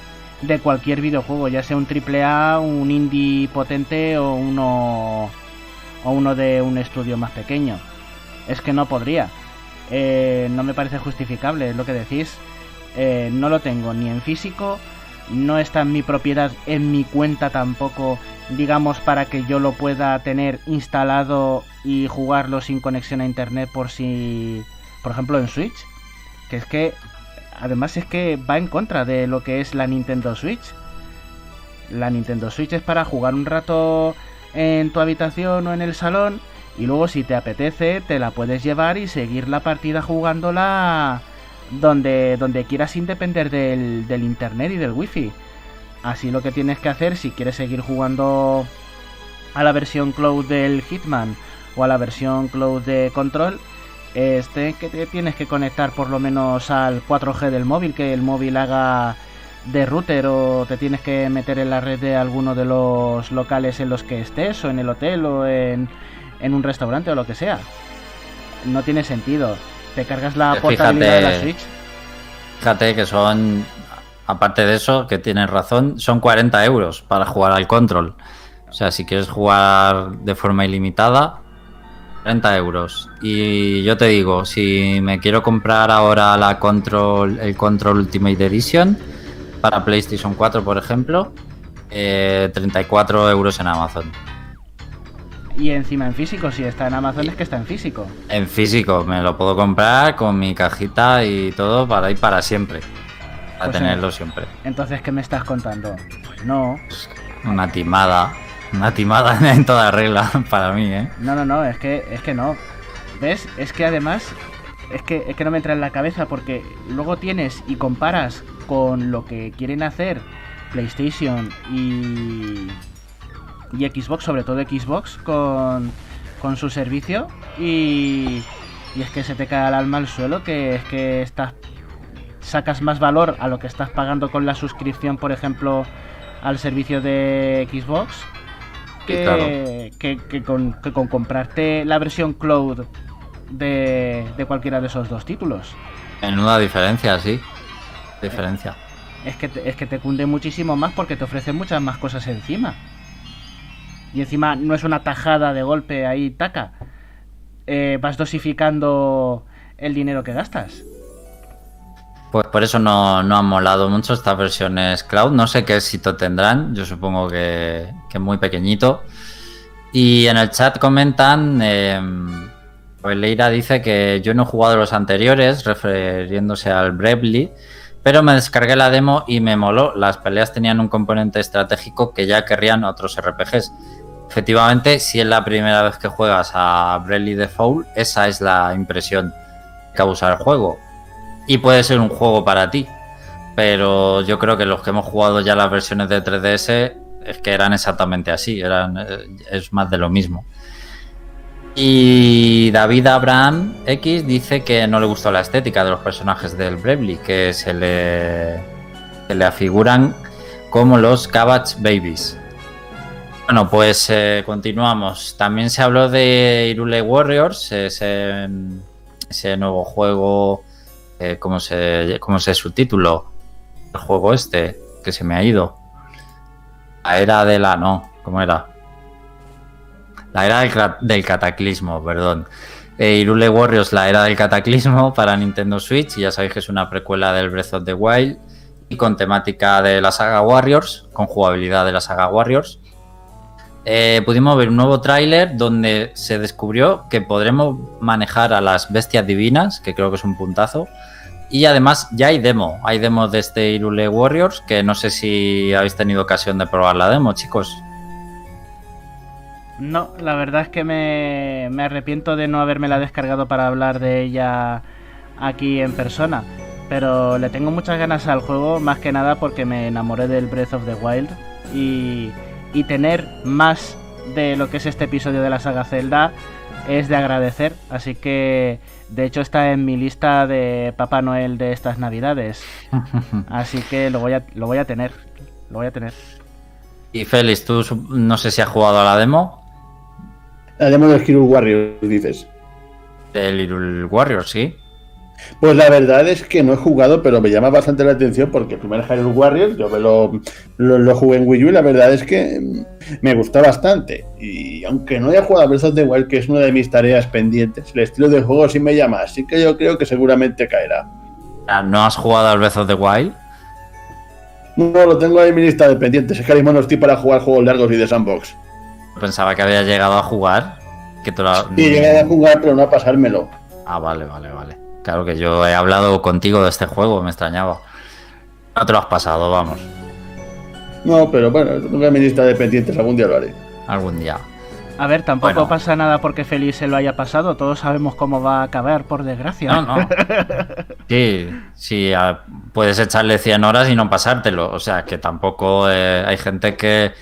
de cualquier videojuego, ya sea un AAA, un indie potente o uno, o uno de un estudio más pequeño. Es que no podría. Eh, no me parece justificable, es lo que decís. Eh, no lo tengo ni en físico, no está en mi propiedad, en mi cuenta tampoco, digamos, para que yo lo pueda tener instalado y jugarlo sin conexión a internet por si, por ejemplo, en Switch. Que es que, además es que va en contra de lo que es la Nintendo Switch. La Nintendo Switch es para jugar un rato en tu habitación o en el salón y luego si te apetece te la puedes llevar y seguir la partida jugándola donde, donde quieras sin depender del, del internet y del wifi. Así lo que tienes que hacer si quieres seguir jugando a la versión cloud del Hitman o a la versión cloud de Control, este que te tienes que conectar por lo menos al 4G del móvil, que el móvil haga de router o te tienes que meter en la red de alguno de los locales en los que estés o en el hotel o en, en un restaurante o lo que sea. No tiene sentido. Te cargas la Eh, portabilidad de la fíjate- Switch. Fíjate que son, aparte de eso, que tienes razón, son 40 euros para jugar al control. O sea, si quieres jugar de forma ilimitada, 40 euros. Y yo te digo, si me quiero comprar ahora la control, el Control Ultimate Edition para PlayStation 4, por ejemplo, eh, 34 euros en Amazon. Y encima en físico, si está en Amazon es que está en físico. En físico, me lo puedo comprar con mi cajita y todo para ir para siempre. Para Pues tenerlo en- siempre. Entonces, ¿qué me estás contando? No, Una timada. Una timada en toda regla para mí, ¿eh? no, no, no, es que, es que no. ¿Ves? Es que además, es que, es que no me entra en la cabeza porque luego tienes y comparas con lo que quieren hacer PlayStation y, y Xbox, sobre todo Xbox, con, con su servicio y, y es que se te cae el alma al suelo que es que estás sacas más valor a lo que estás pagando con la suscripción, por ejemplo, al servicio de Xbox que, claro. que, que con, que con comprarte la versión cloud de, de cualquiera de esos dos títulos. Menuda diferencia, sí. Diferencia. Es que, te, es que te cunde muchísimo más porque te ofrecen muchas más cosas encima. Y encima no es una tajada de golpe ahí, taca. Eh, vas dosificando el dinero que gastas. Pues por eso no, no han molado mucho estas versiones cloud. No sé qué éxito tendrán. Yo supongo que, que muy pequeñito. Y en el chat comentan. Eh, pues Leira dice que yo no he jugado los anteriores, refiriéndose al Bravely, pero me descargué la demo y me moló. Las peleas tenían un componente estratégico que ya querrían otros RPGs. Efectivamente, si es la primera vez que juegas a Bravely Default, esa es la impresión que causa el juego. Y puede ser un juego para ti. Pero yo creo que los que hemos jugado ya las versiones de 3DS es que eran exactamente así. Eran, eh, es más de lo mismo. Y David Abraham X dice que no le gustó la estética de los personajes del Bravely, que se le, se le afiguran como los Cabbage Babies. Bueno, pues eh, continuamos. También se habló de Irule Warriors, ese, ese nuevo juego, eh, ¿cómo, se, ¿cómo se subtítulo? El juego este, que se me ha ido. La era de la... no, ¿cómo era? La era del cataclismo, perdón. Eh, Irule Warriors, la era del cataclismo para Nintendo Switch. Y ya sabéis que es una precuela del Breath of the Wild. Y con temática de la saga Warriors, con jugabilidad de la saga Warriors. Eh, pudimos ver un nuevo tráiler donde se descubrió que podremos manejar a las bestias divinas, que creo que es un puntazo. Y además ya hay demo, hay demo de este Irule Warriors, que no sé si habéis tenido ocasión de probar la demo, chicos. No, la verdad es que me, me arrepiento de no habérmela descargado para hablar de ella aquí en persona. Pero le tengo muchas ganas al juego, más que nada porque me enamoré del Breath of the Wild. Y, y tener más de lo que es este episodio de la saga Zelda es de agradecer. Así que, de hecho, está en mi lista de Papá Noel de estas navidades. Así que lo voy a, lo voy a tener. Lo voy a tener. Y Félix, tú no sé si has jugado a la demo La demo de Hero Warriors, dices. del Irule Warriors, ¿sí? Pues la verdad es que no he jugado, pero me llama bastante la atención porque el primer Hyrule Warriors yo me lo, lo, lo jugué en Wii U y la verdad es que me gustó bastante. Y aunque no haya jugado a Breath of the Wild, que es una de mis tareas pendientes, el estilo de juego sí me llama, así que yo creo que seguramente caerá. Ah, ¿No has jugado al Breath of the Wild? No, lo tengo ahí en mi lista de pendientes, es que ahora mismo no estoy para jugar juegos largos y de sandbox. Pensaba que había llegado a jugar. Que tú la- Sí, llegué a jugar, pero no a pasármelo. Ah, vale, vale, vale. Claro que yo he hablado contigo de este juego, me extrañaba. No te lo has pasado, vamos. No, pero bueno, en mi lista de pendientes, algún día lo haré. Algún día. A ver, tampoco Bueno. pasa nada porque Feliz se lo haya pasado. Todos sabemos cómo va a acabar, por desgracia. No, no. Sí, sí, a- puedes echarle 100 horas y no pasártelo. O sea, que tampoco eh, hay gente que.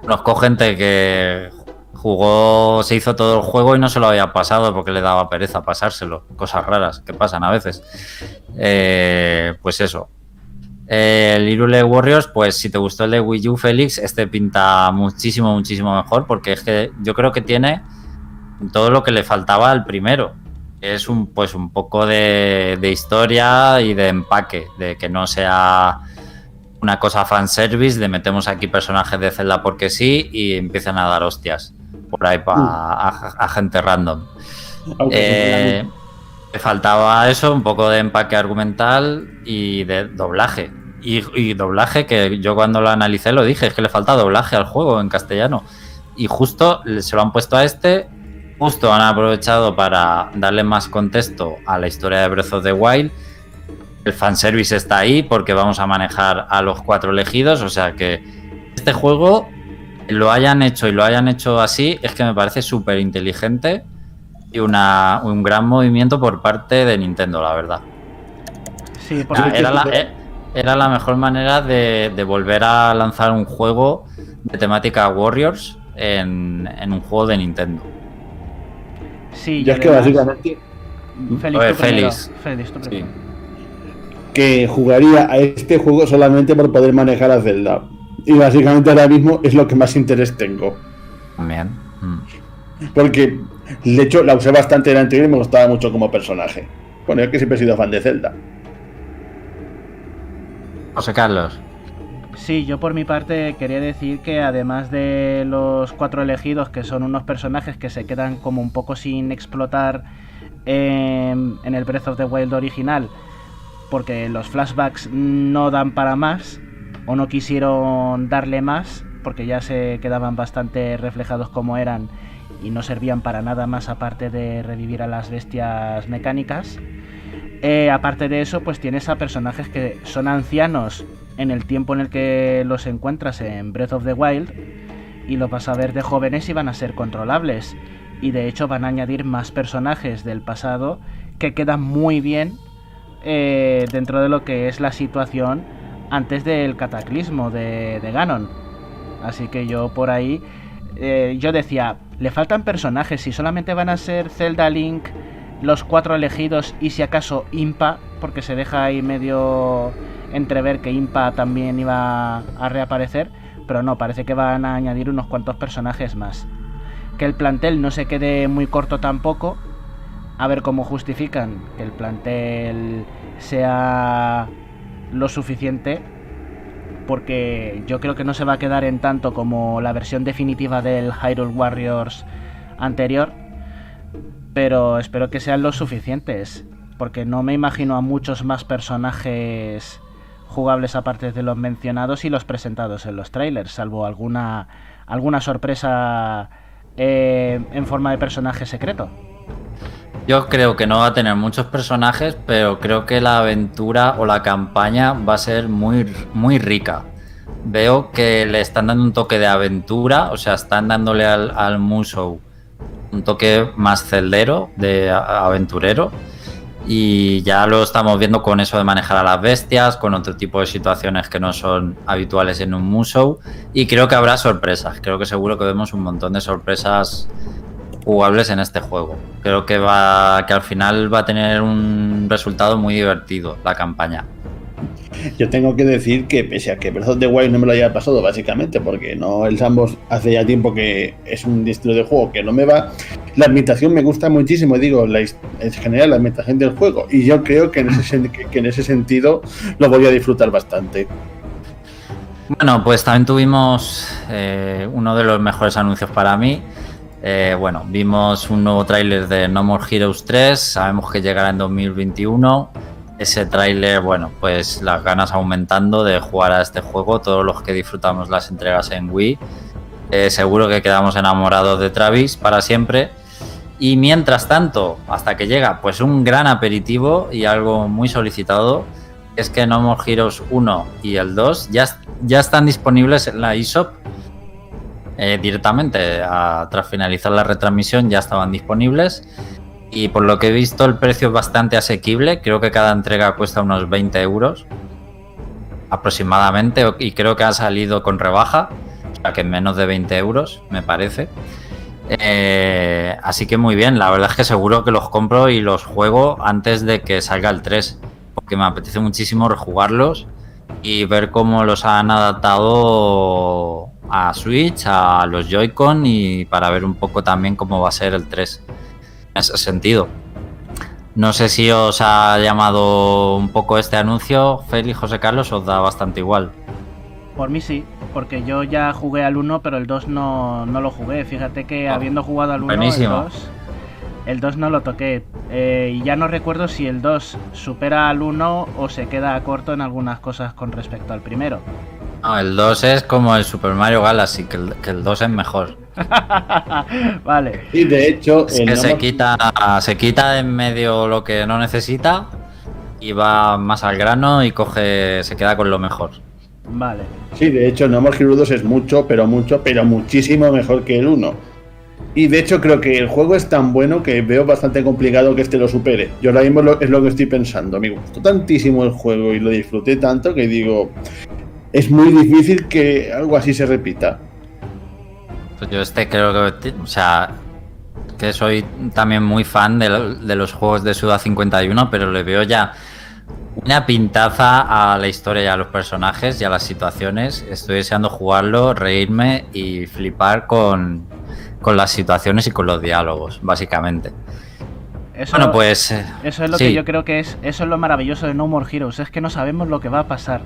Conozco gente que jugó, se hizo todo el juego y no se lo había pasado porque le daba pereza pasárselo. Cosas raras que pasan a veces. Eh, pues eso. El Irule Warriors, pues si te gustó el de Wii U, Félix, este pinta muchísimo, muchísimo mejor porque es que yo creo que tiene todo lo que le faltaba al primero. Es un, pues un poco de, de historia y de empaque, de que no sea una cosa fanservice, de metemos aquí personajes de Zelda porque sí y empiezan a dar hostias por ahí pa- a, a gente random. Eh, le faltaba eso, un poco de empaque argumental y de doblaje. Y, y doblaje que yo cuando lo analicé lo dije, es que le falta doblaje al juego en castellano. y justo se lo han puesto a este, justo han aprovechado para darle más contexto a la historia de Breath of the Wild. El fanservice está ahí porque vamos a manejar a los cuatro elegidos, o sea que este juego lo hayan hecho y lo hayan hecho así es que me parece súper inteligente y una, un gran movimiento por parte de Nintendo, la verdad. Sí, por era, la, eh, era la mejor manera de, de volver a lanzar un juego de temática Warriors en, en un juego de Nintendo. sí, Yo es que básicamente Félix, Oye, tú primero. Félix. Félix, tú Sí. que jugaría a este juego solamente por poder manejar a Zelda. Y básicamente ahora mismo es lo que más interés tengo. También. Mm. Porque, de hecho, la usé bastante en el anterior y me gustaba mucho como personaje. Bueno, yo que siempre he sido fan de Zelda. José Carlos. Sí, yo por mi parte quería decir que además de los cuatro elegidos, que son unos personajes que se quedan como un poco sin explotar en, en el Breath of the Wild original, porque los flashbacks no dan para más, o no quisieron darle más, porque ya se quedaban bastante reflejados como eran y no servían para nada más aparte de revivir a las bestias mecánicas. Eh, aparte de eso, pues tienes a personajes que son ancianos en el tiempo en el que los encuentras en Breath of the Wild y los vas a ver de jóvenes y van a ser controlables. Y de hecho van a añadir más personajes del pasado que quedan muy bien eh, dentro de lo que es la situación antes del cataclismo de, Ganon. Así que yo por ahí, eh, yo decía, le faltan personajes, si solamente van a ser Zelda Link, los cuatro elegidos y si acaso Impa, porque se deja ahí medio entrever que Impa también iba a reaparecer, pero no, parece que van a añadir unos cuantos personajes más. Que el plantel no se quede muy corto tampoco, a ver cómo justifican que el plantel sea lo suficiente, porque yo creo que no se va a quedar en tanto como la versión definitiva del Hyrule Warriors anterior, pero espero que sean los suficientes, porque no me imagino a muchos más personajes jugables aparte de los mencionados y los presentados en los trailers, salvo alguna alguna sorpresa eh, en forma de personaje secreto. Yo creo que no va a tener muchos personajes, pero creo que la aventura o la campaña va a ser muy, muy rica. Veo que le están dando un toque de aventura, o sea, están dándole al, al Musou un toque más celdero, de aventurero. Y ya lo estamos viendo con eso de manejar a las bestias, con otro tipo de situaciones que no son habituales en un Musou. Y creo que habrá sorpresas. Creo que seguro que vemos un montón de sorpresas jugables en este juego. Creo que va que al final va a tener un resultado muy divertido la campaña. Yo tengo que decir que pese a que Breath of the Wild no me lo haya pasado básicamente, porque no el Sambos hace ya tiempo que es un estilo de juego que no me va, la ambientación me gusta muchísimo, digo, la, en general la ambientación del juego, y yo creo que en ese, sen- que- que en ese sentido lo voy a disfrutar bastante. Bueno, pues también tuvimos eh, uno de los mejores anuncios para mí. Eh, bueno, vimos un nuevo tráiler de No More Heroes 3, sabemos que llegará en 2021. Ese tráiler, bueno, pues las ganas aumentando de jugar a este juego, todos los que disfrutamos las entregas en Wii. Eh, seguro que quedamos enamorados de Travis para siempre. Y mientras tanto, hasta que llega, pues un gran aperitivo y algo muy solicitado, es que No More Heroes 1 y el 2 ya, ya están disponibles en la eShop eh, directamente. tras finalizar la retransmisión ya estaban disponibles. Y por lo que he visto, el precio es bastante asequible. Creo que cada entrega cuesta unos 20 euros aproximadamente. Y creo que ha salido con rebaja. O sea que en menos de 20 euros, me parece. Eh, así que muy bien, la verdad es que seguro que los compro y los juego antes de que salga el 3, porque me apetece muchísimo rejugarlos y ver cómo los han adaptado a Switch, a los Joy-Con y para ver un poco también cómo va a ser el 3 en ese sentido. No sé si os ha llamado un poco este anuncio, Félix, José Carlos, os da bastante igual. Por mí sí, porque yo ya jugué al 1, pero el 2 no, no lo jugué. Fíjate que Ah, habiendo jugado al 1, el buenísimo. 2, el 2 no lo toqué. Eh, y ya no recuerdo si el 2 supera al 1 o se queda corto en algunas cosas con respecto al primero. No, el 2 es como el Super Mario Galaxy, que el, que el 2 es mejor. vale. Y de hecho, Es el que se quita, se quita de en medio lo que no necesita y va más al grano y coge, se queda con lo mejor. Vale. Sí, de hecho, No More Heroes 2 es mucho, pero mucho, pero muchísimo mejor que el 1. Y de hecho, creo que el juego es tan bueno que veo bastante complicado que este lo supere. Yo ahora mismo lo- es lo que estoy pensando. Me gustó tantísimo el juego y lo disfruté tanto que digo, es muy difícil que algo así se repita. Pues yo este creo que, o sea, que soy también muy fan de, lo- de los juegos de Suda 51, pero le veo ya una pintaza a la historia y a los personajes y a las situaciones. Estoy deseando jugarlo, reírme y flipar con, con las situaciones y con los diálogos, básicamente. Eso, Bueno, pues... Eso es lo sí. que yo creo que es. Eso es lo maravilloso de No More Heroes. Es que no sabemos lo que va a pasar.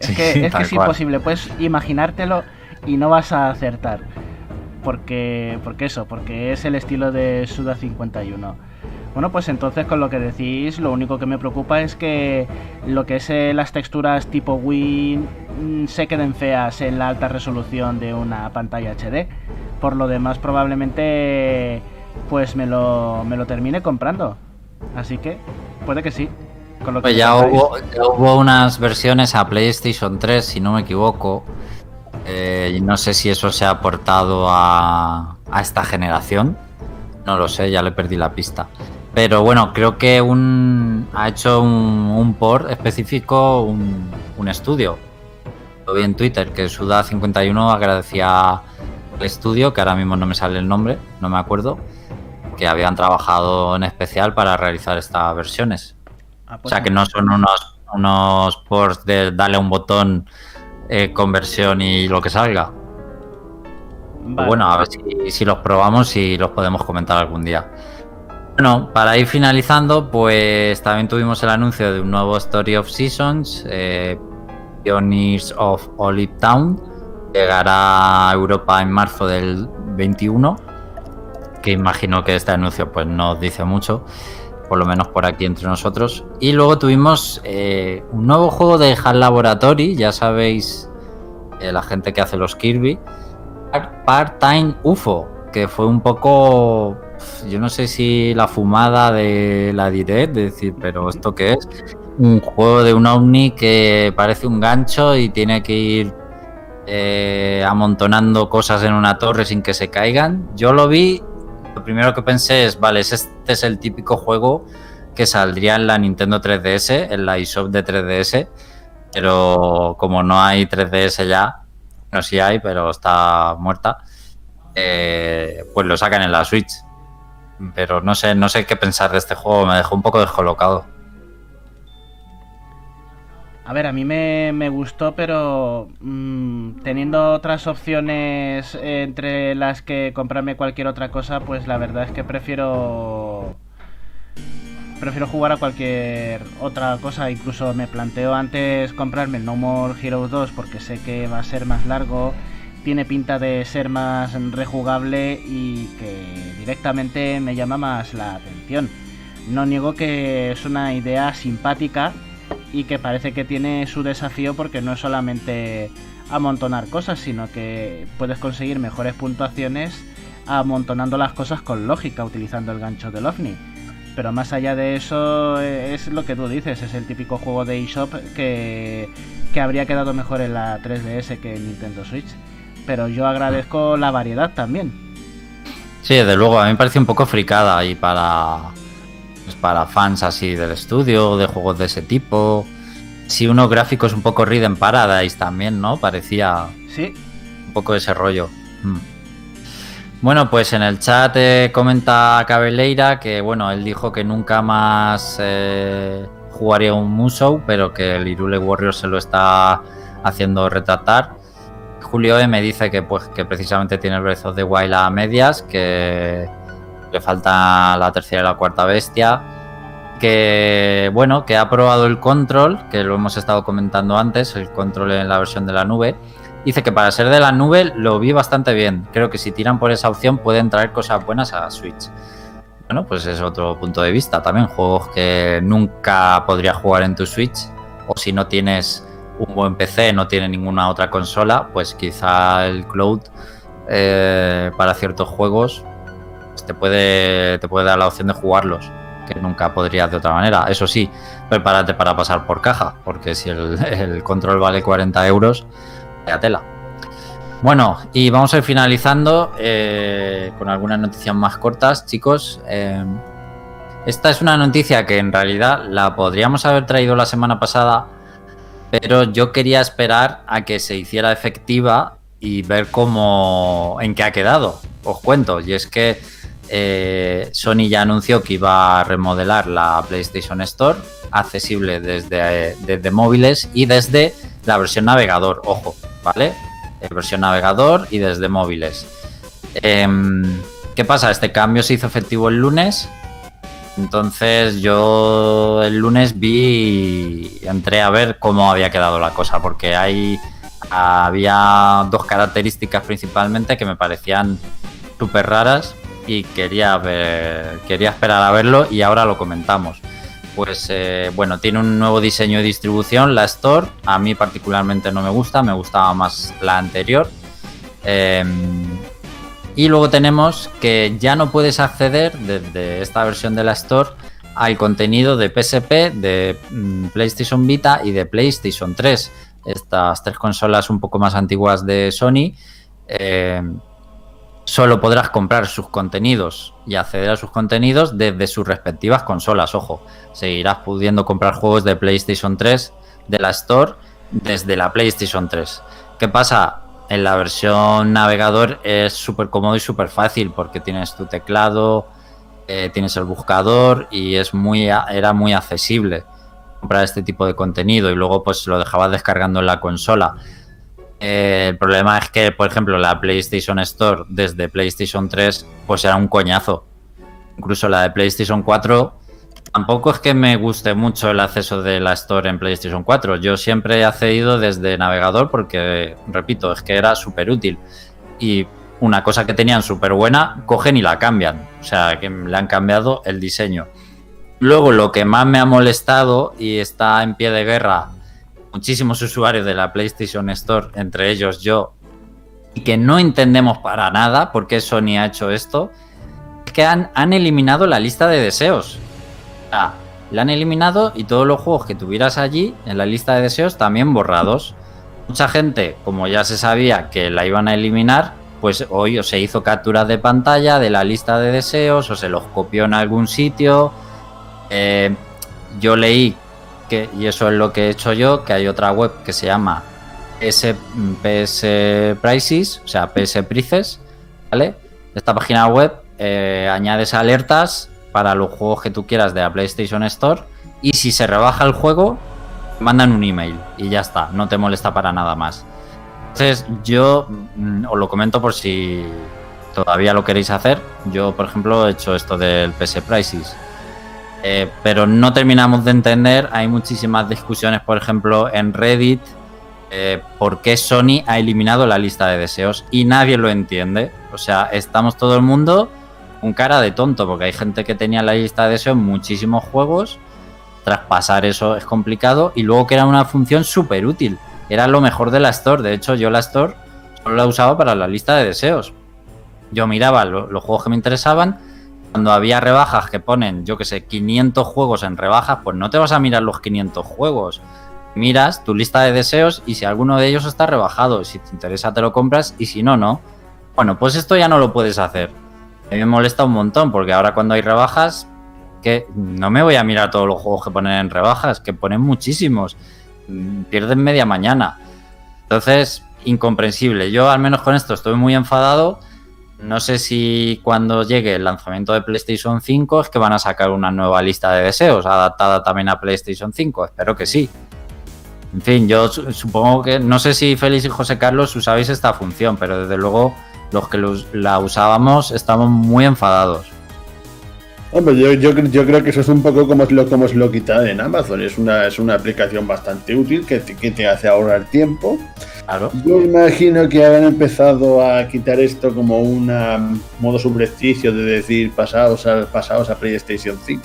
Es Sí, que, es, que es imposible. Puedes imaginártelo y no vas a acertar. Porque, porque eso, porque es el estilo de Suda 51. Bueno, pues entonces con lo que decís, lo único que me preocupa es que lo que es eh, las texturas tipo Wii mm, se queden feas en la alta resolución de una pantalla HD. Por lo demás, probablemente pues me lo, me lo termine comprando. Así que puede que sí. Con lo que Pues ya hubo, ya hubo unas versiones a PlayStation 3, si no me equivoco. Eh, no sé si eso se ha aportado a, a esta generación. No lo sé, ya le perdí la pista. Pero bueno, creo que un, ha hecho un, un port específico, un, un estudio. Lo vi en Twitter, que Suda51 agradecía al estudio, que ahora mismo no me sale el nombre, no me acuerdo, que habían trabajado en especial para realizar estas versiones. Ah, O pues sea que no son unos, unos ports de darle a un botón eh, conversión y lo que salga. vale. Bueno, a ver si, si los probamos y los podemos comentar algún día. Bueno, para ir finalizando, pues también tuvimos el anuncio de un nuevo Story of Seasons, eh, Pioneers of Olive Town. Llegará a Europa en marzo del 21, que imagino que este anuncio pues no dice mucho, por lo menos por aquí entre nosotros. Y luego tuvimos eh, un nuevo juego de HAL Laboratory, ya sabéis, eh, la gente que hace los Kirby, Part- Part-Time UFO, que fue un poco, yo no sé si la fumada de la Direct, de decir, pero ¿esto qué es? Un juego de un ovni que parece un gancho y tiene que ir eh, amontonando cosas en una torre sin que se caigan. Yo lo vi, lo primero que pensé es, vale, es- este es el típico juego que saldría en la Nintendo 3DS, en la eShop de 3DS, pero como no hay 3DS ya, no sí hay, pero está muerta, eh, pues lo sacan en la Switch. Pero no sé, no sé qué pensar de este juego, me dejó un poco descolocado. A ver, a mí me, me gustó, pero mm, teniendo otras opciones eh, entre las que comprarme cualquier otra cosa, pues la verdad es que prefiero prefiero jugar a cualquier otra cosa. Incluso me planteo antes comprarme el No More Heroes 2 porque sé que va a ser más largo, tiene pinta de ser más rejugable y que directamente me llama más la atención. No niego que es una idea simpática y que parece que tiene su desafío porque no es solamente amontonar cosas, sino que puedes conseguir mejores puntuaciones amontonando las cosas con lógica utilizando el gancho del ovni. Pero más allá de eso eh, es lo que tú dices, es el típico juego de eShop que, que habría quedado mejor en la 3DS que en Nintendo Switch. Pero yo agradezco la variedad también. Sí, desde luego, a mí me parece un poco fricada y para, pues para fans así del estudio, de juegos de ese tipo. Sí, unos gráficos un poco Riden Paradise también, ¿no? Parecía Sí, un poco ese rollo. Mm. Bueno, pues en el chat eh, comenta Cabeleira que, bueno, él dijo que nunca más eh, jugaría un Musou, pero que el Irule Warrior se lo está haciendo retratar. Julio M dice que, pues, que precisamente tiene el Breath of the Wild a medias, que le falta la tercera y la cuarta bestia. Que, bueno, que ha probado el control, que lo hemos estado comentando antes, el control en la versión de la nube. Dice que para ser de la nube lo vi bastante bien. Creo que si tiran por esa opción pueden traer cosas buenas a Switch. Bueno, pues es otro punto de vista también. Juegos que nunca podría jugar en tu Switch. O si no tienes un buen PC, no tiene ninguna otra consola, pues quizá el cloud eh, para ciertos juegos te puede, te puede dar la opción de jugarlos, que nunca podrías de otra manera. Eso sí, prepárate para pasar por caja, porque si el, control vale 40 euros, vaya tela. Bueno, y vamos a ir finalizando eh, con algunas noticias más cortas, chicos. Eh, esta es una noticia que en realidad la podríamos haber traído la semana pasada, pero yo quería esperar a que se hiciera efectiva y ver cómo en qué ha quedado. Os cuento, y es que eh, Sony ya anunció que iba a remodelar la PlayStation Store, accesible desde, desde móviles y desde la versión navegador, ojo, ¿vale? versión navegador y desde móviles. Em, ¿Qué pasa? Este cambio se hizo efectivo el lunes. Entonces yo el lunes vi, entré a ver cómo había quedado la cosa, porque hay, había dos características principalmente que me parecían súper raras y quería ver, quería esperar a verlo y ahora lo comentamos pues eh, bueno, tiene un nuevo diseño de distribución, la Store. A mí particularmente no me gusta, me gustaba más la anterior. Em, y luego tenemos que ya no puedes acceder desde esta versión de la Store al contenido de PSP, de mm, PlayStation Vita y de PlayStation 3. Estas tres consolas un poco más antiguas de Sony. Em, solo podrás comprar sus contenidos y acceder a sus contenidos desde sus respectivas consolas. Ojo, seguirás pudiendo comprar juegos de PlayStation 3 de la Store desde la PlayStation 3. ¿Qué pasa? En la versión navegador es súper cómodo y súper fácil porque tienes tu teclado, eh, tienes el buscador y es muy, era muy accesible comprar este tipo de contenido y luego pues lo dejabas descargando en la consola. El problema es que, por ejemplo, la PlayStation Store desde PlayStation 3, pues era un coñazo. Incluso la de PlayStation 4, tampoco es que me guste mucho el acceso de la Store en PlayStation 4. Yo siempre he accedido desde navegador porque, repito, es que era súper útil. Y una cosa que tenían súper buena, cogen y la cambian. O sea, que le han cambiado el diseño. Luego, lo que más me ha molestado y está en pie de guerra muchísimos usuarios de la PlayStation Store, entre ellos yo, y que no entendemos para nada por qué Sony ha hecho esto, es que han, han eliminado la lista de deseos. Ah, la han eliminado y todos los juegos que tuvieras allí en la lista de deseos también borrados. Mucha gente, como ya se sabía que la iban a eliminar, pues hoy o se hizo capturas de pantalla de la lista de deseos o se los copió en algún sitio. Eh, yo leí y eso es lo que he hecho yo, que hay otra web que se llama PS, Prices, o sea, PS Prices, ¿vale? Esta página web eh, añades alertas para los juegos que tú quieras de la PlayStation Store y si se rebaja el juego, mandan un email y ya está, no te molesta para nada más. Entonces yo mm, os lo comento por si todavía lo queréis hacer. Yo, por ejemplo, he hecho esto del PS Prices eh, pero no terminamos de entender. Hay muchísimas discusiones, por ejemplo, en Reddit, eh, por qué Sony ha eliminado la lista de deseos y nadie lo entiende. O sea, estamos todo el mundo con cara de tonto, porque hay gente que tenía la lista de deseos muchísimos juegos. Traspasar eso es complicado y luego que era una función súper útil. Era lo mejor de la Store. De hecho, yo la Store solo la usaba para la lista de deseos. Yo miraba los juegos que me interesaban cuando había rebajas que ponen, yo que sé, 500 juegos en rebajas, pues no te vas a mirar los 500 juegos. Miras tu lista de deseos y si alguno de ellos está rebajado, si te interesa te lo compras y si no, no. Bueno, pues esto ya no lo puedes hacer. Me molesta un montón porque ahora cuando hay rebajas, que no me voy a mirar todos los juegos que ponen en rebajas, que ponen muchísimos. Mm, pierden media mañana. Entonces, incomprensible. Yo al menos con esto estoy muy enfadado no sé si cuando llegue el lanzamiento de PlayStation 5 es que van a sacar una nueva lista de deseos adaptada también a PlayStation 5. Espero que sí. En fin, yo supongo que no sé si Félix y José Carlos usabais esta función, pero desde luego los que la usábamos estamos muy enfadados. Hombre, yo, yo, creo que eso es un poco como es lo, como es lo quitado en Amazon. Es una, es una aplicación bastante útil que que te hace ahorrar tiempo yo imagino que habrán empezado a quitar esto como un modo subrepticio de decir pasados a, pasados a PlayStation 5.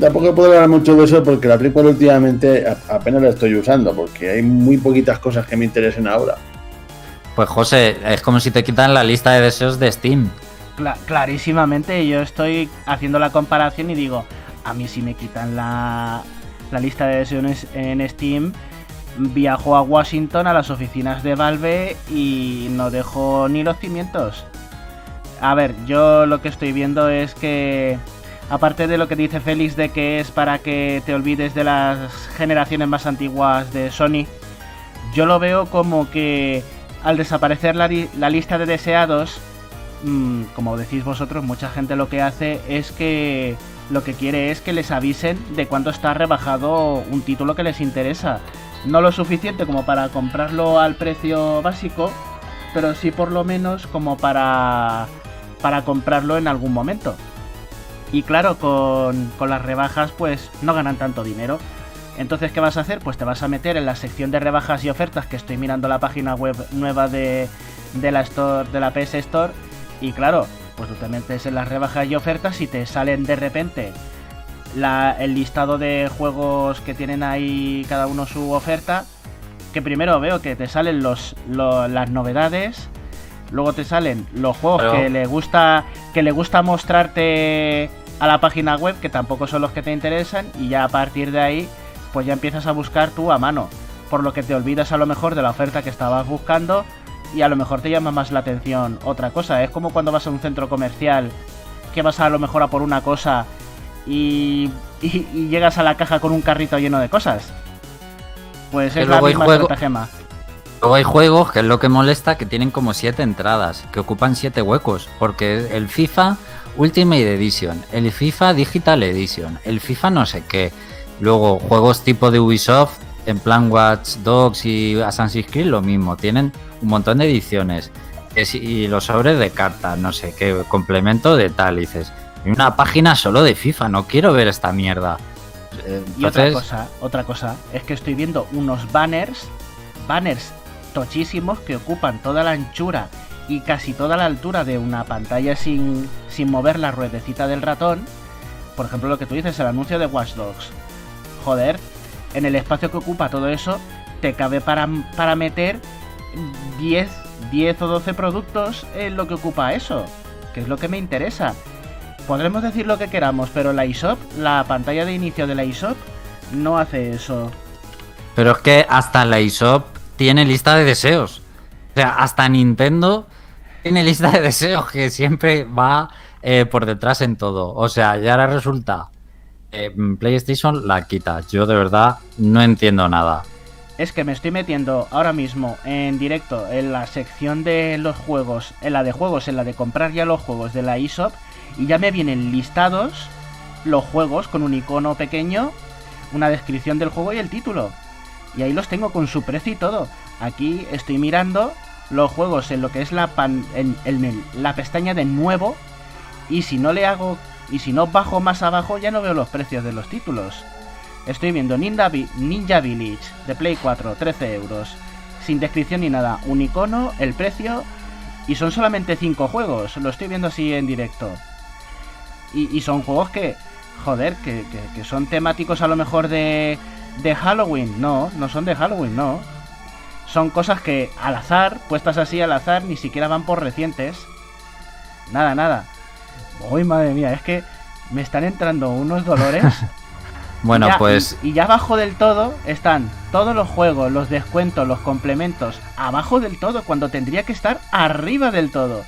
Tampoco puedo hablar mucho de eso porque la triple últimamente apenas la estoy usando, porque hay muy poquitas cosas que me interesen ahora. Pues José, es como si te quitan la lista de deseos de Steam. Clarísimamente, yo estoy haciendo la comparación y digo, a mí si me quitan la, la lista de deseos en Steam, viajo a Washington a las oficinas de Valve y no dejo ni los cimientos. A ver, yo lo que estoy viendo es que, aparte de lo que dice Félix de que es para que te olvides de las generaciones más antiguas de Sony, yo lo veo como que al desaparecer la, lista de deseados, mm, como decís vosotros, mucha gente lo que hace es que lo que quiere es que les avisen de cuánto está rebajado un título que les interesa. No lo suficiente como para comprarlo al precio básico, pero sí por lo menos como para, para comprarlo en algún momento. Y claro, con, con las rebajas pues no ganan tanto dinero. Entonces, ¿qué vas a hacer? Pues te vas a meter en la sección de rebajas y ofertas, que estoy mirando la página web nueva de, de la Store, de la PS Store. Y claro, pues tú te metes en las rebajas y ofertas y te salen de repente el listado de juegos que tienen ahí cada uno su oferta. Que primero veo que te salen los, las novedades. Luego te salen los juegos que le gusta. Que le gusta mostrarte a la página web, que tampoco son los que te interesan. Y ya a partir de ahí, pues ya empiezas a buscar tú a mano. Por lo que te olvidas a lo mejor de la oferta que estabas buscando. Y a lo mejor te llama más la atención otra cosa. Es como cuando vas a un centro comercial. Que vas a, a lo mejor a por una cosa y, llegas a la caja con un carrito lleno de cosas. Pues es la misma estratagema. Luego hay juegos, que es lo que molesta, que tienen como siete entradas, que ocupan siete huecos, porque el FIFA Ultimate Edition, el FIFA Digital Edition, el FIFA no sé qué, luego juegos tipo de Ubisoft, en plan Watch Dogs y Assassin's Creed lo mismo, tienen un montón de ediciones, y los sobres de cartas, no sé qué, complemento de tal, dices, una página solo de FIFA, no quiero ver esta mierda. Y otra cosa, otra cosa, es que estoy viendo unos banners, banners tochísimos que ocupan toda la anchura y casi toda la altura de una pantalla sin, sin mover la ruedecita del ratón. Por ejemplo, lo que tú dices, el anuncio de Watch Dogs. Joder, en el espacio que ocupa todo eso, te cabe para, para meter 10, 10 o 12 productos en lo que ocupa eso, que es lo que me interesa podremos decir lo que queramos, pero la ISOP, la pantalla de inicio de la ISOP, no hace eso. Pero es que hasta la ISOP tiene lista de deseos. O sea, hasta Nintendo tiene lista de deseos que siempre va eh, por detrás en todo. O sea, ya ahora resulta PlayStation la quita. Yo de verdad no entiendo nada. Es que me estoy metiendo ahora mismo en directo en la sección de los juegos, en la de juegos, en la de comprar ya los juegos de la ISOP y ya me vienen listados los juegos con un icono pequeño, una descripción del juego y el título. Y ahí los tengo con su precio y todo. Aquí estoy mirando los juegos en lo que es la, en, la pestaña de nuevo y si no le hago y si no bajo más abajo ya no veo los precios de los títulos. Estoy viendo Ninja, Ninja Village de Play 4, 13 euros. Sin descripción ni nada. Un icono, el precio. Y son solamente 5 juegos. Lo estoy viendo así en directo. Y, son juegos que, joder, que, son temáticos a lo mejor de, de Halloween. No, no son de Halloween, no. Son cosas que al azar, puestas así al azar, ni siquiera van por recientes. Nada, nada. Uy, madre mía, es que me están entrando unos dolores. bueno, pues. Y, y, ya abajo del todo están todos los juegos, los descuentos, los complementos. Abajo del todo, cuando tendría que estar arriba del todo.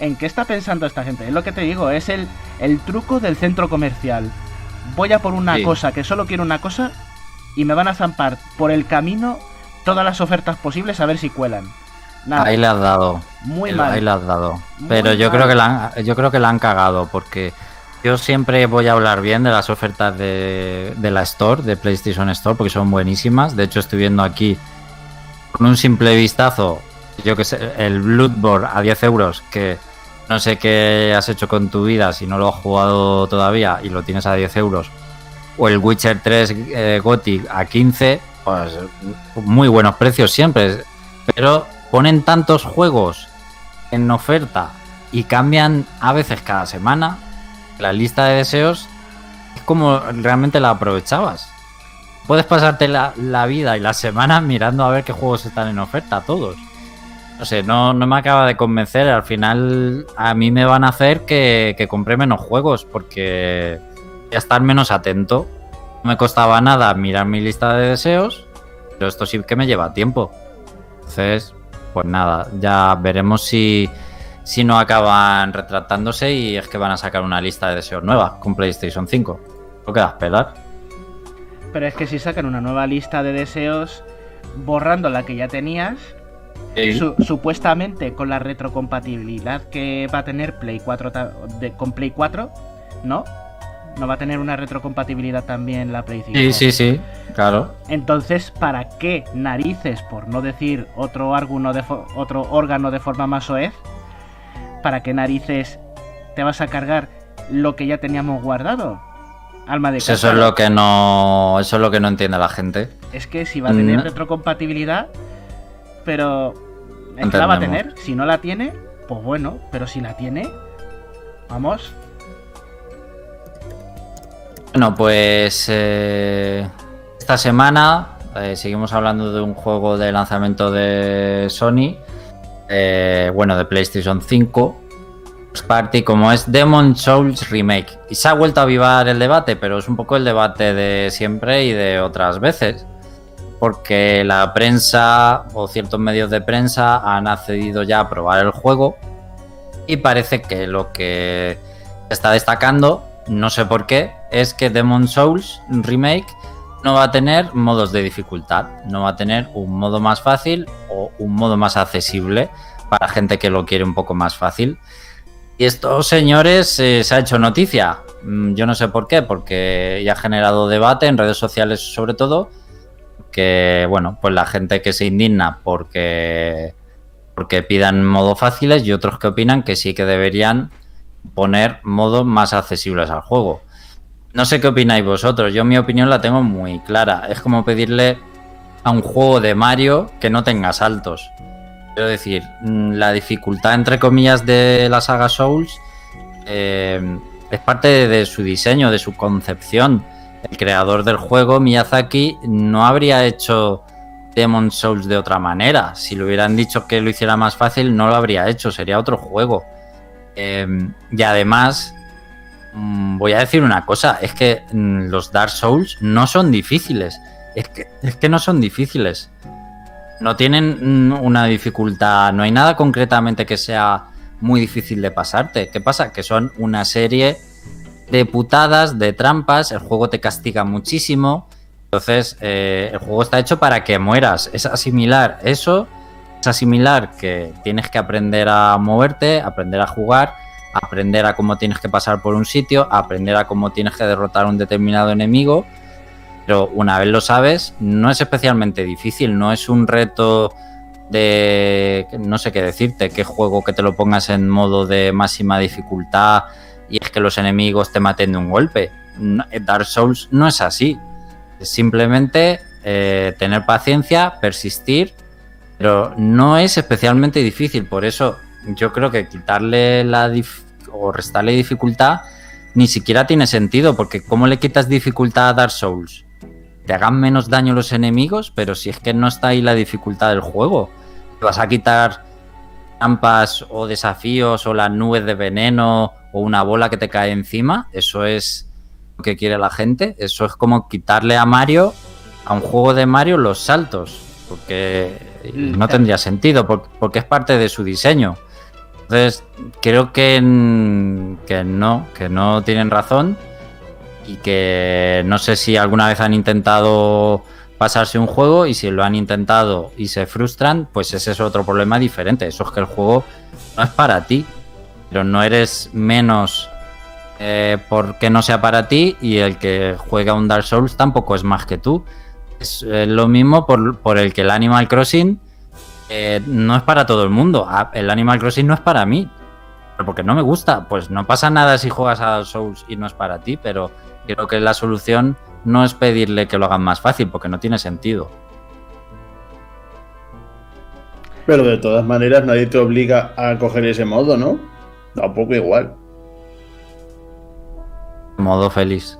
¿En qué está pensando esta gente? Es lo que te digo, es el, el truco del centro comercial. Voy a por una cosa, que solo quiero una cosa, y me van a zampar por el camino todas las ofertas posibles a ver si cuelan. Ahí le has dado. Muy mal. Ahí le has dado. Pero yo creo que la han, yo creo que la han cagado porque yo siempre voy a hablar bien de las ofertas de, de la Store, de PlayStation Store, porque son buenísimas. De hecho, estoy viendo aquí con un simple vistazo, yo que sé, el Bloodborne a 10 euros, que no sé qué has hecho con tu vida si no lo has jugado todavía y lo tienes a 10 euros. O el Witcher 3 eh, Gothic a 15, pues muy buenos precios siempre. Pero ponen tantos juegos en oferta y cambian a veces cada semana la lista de deseos es como realmente la aprovechabas. Puedes pasarte la, la vida y la semana mirando a ver qué juegos están en oferta, todos. No sé, no, no me acaba de convencer. Al final, a mí me van a hacer que, que compre menos juegos porque voy a estar menos atento. No me costaba nada mirar mi lista de deseos, pero esto sí que me lleva tiempo. Entonces, pues nada, ya veremos si, si no acaban retratándose y es que van a sacar una lista de deseos nueva con PlayStation 5. Lo queda esperar. Pero es que si sacan una nueva lista de deseos borrando la que ya tenías, su- supuestamente con la retrocompatibilidad que va a tener Play 4 ta- de- con Play 4, ¿no? No va a tener una retrocompatibilidad también la Play 5. Sí, sí, sí, claro. Entonces, ¿para qué narices, por no decir otro órgano de, otro órgano de forma más soez, para qué narices te vas a cargar lo que ya teníamos guardado? Alma de Pues eso es lo que no. Eso es lo que no entiende la gente. Es que si va a tener Mm. retrocompatibilidad, pero la va a tener. Si no la tiene, pues bueno, pero si la tiene, vamos. Bueno, pues eh, esta semana eh, seguimos hablando de un juego de lanzamiento de Sony, eh, bueno, de PlayStation 5, First Party, como es Demon Souls Remake. Y se ha vuelto a avivar el debate, pero es un poco el debate de siempre y de otras veces. Porque la prensa o ciertos medios de prensa han accedido ya a probar el juego y parece que lo que está destacando, no sé por qué, es que Demon Souls Remake no va a tener modos de dificultad, no va a tener un modo más fácil o un modo más accesible para gente que lo quiere un poco más fácil. Y esto, señores, eh, se ha hecho noticia. Mm, Yo no sé por qué, porque ya ha generado debate en redes sociales sobre todo, que bueno, pues la gente que se indigna porque porque pidan modos fáciles y otros que opinan que sí que deberían poner modos más accesibles al juego. No sé qué opináis vosotros, yo mi opinión la tengo muy clara. Es como pedirle a un juego de Mario que no tenga saltos. Quiero decir, mm, la dificultad entre comillas de la saga Souls eh, es parte de, su diseño, de su concepción. El creador del juego, Miyazaki, no habría hecho Demon Souls de otra manera. Si le hubieran dicho que lo hiciera más fácil, no lo habría hecho, sería otro juego. Eh, y además, voy a decir una cosa, es que mm, los Dark Souls no son difíciles. Es que, es que no son difíciles. No tienen mm, una dificultad, no hay nada concretamente que sea muy difícil de pasarte. ¿Qué pasa? Que son una serie de putadas, de trampas, el juego te castiga muchísimo. Entonces, eh, el juego está hecho para que mueras. Es asimilar eso, es asimilar que tienes que aprender a moverte, aprender a jugar, aprender a cómo tienes que pasar por un sitio, aprender a cómo tienes que derrotar a un determinado enemigo. Pero una vez lo sabes, no es especialmente difícil, no es un reto de no sé qué decirte, qué juego que te lo pongas en modo de máxima dificultad y es que los enemigos te maten de un golpe. No, Dark Souls no es así. Es simplemente eh, tener paciencia, persistir, pero no es especialmente difícil. Por eso yo creo que quitarle la dif- o restarle dificultad ni siquiera tiene sentido, porque ¿cómo le quitas dificultad a Dark Souls? Te hagan menos daño los enemigos, pero si es que no está ahí la dificultad del juego. ¿Te vas a quitar trampas o desafíos o las nubes de veneno o una bola que te cae encima? Eso es lo que quiere la gente. Eso es como quitarle a Mario, a un juego de Mario, los saltos. Porque no tendría sentido, por- porque es parte de su diseño. Entonces, creo que, que no, que no tienen razón y que no sé si alguna vez han intentado pasarse un juego y si lo han intentado y se frustran, pues ese es otro problema diferente. Eso es que el juego no es para ti, pero no eres menos eh, porque no sea para ti y el que juega un Dark Souls tampoco es más que tú. Es eh, lo mismo por, por el que el Animal Crossing eh, no es para todo el mundo. Ah, El Animal Crossing no es para mí. Pero porque no me gusta. Pues no pasa nada si juegas a Souls y no es para ti, pero creo que la solución no es pedirle que lo hagan más fácil, porque no tiene sentido. Pero de todas maneras nadie te obliga a coger ese modo, ¿no? Tampoco igual. Modo feliz.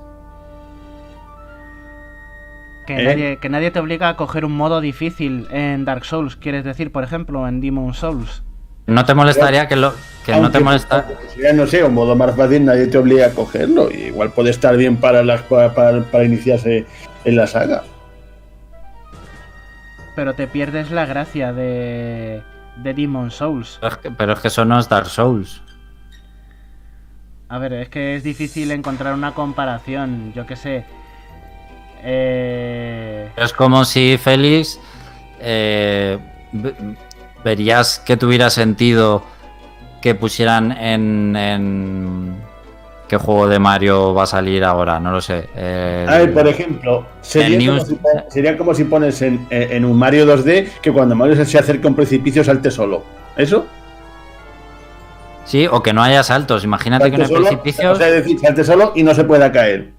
Que, ¿Eh? nadie, que nadie te obliga a coger un modo difícil en Dark Souls, quieres decir, por ejemplo, en Demon Souls. ¿No te molestaría que lo que no te molesta? Si ya no sé, un modo más fácil, nadie te obliga a cogerlo. Y igual puede estar bien para, las, para, para- para iniciarse en la saga. Pero te pierdes la gracia de, de Demon Souls. Pero es que- Pero es que eso no es Dark Souls. A ver, es que es difícil encontrar una comparación, yo qué sé. Eh... Es como si Félix eh, ve- verías que tuviera sentido que pusieran en, en qué juego de Mario va a salir ahora, no lo sé. El- A ver, por ejemplo, sería, como News- si, sería como si pones en, en un Mario 2D que cuando Mario se acerca a un precipicio salte solo. ¿Eso? Sí, o que no haya saltos. Imagínate que no hay solo, precipicios. O sea, es decir, salte solo y no se pueda caer.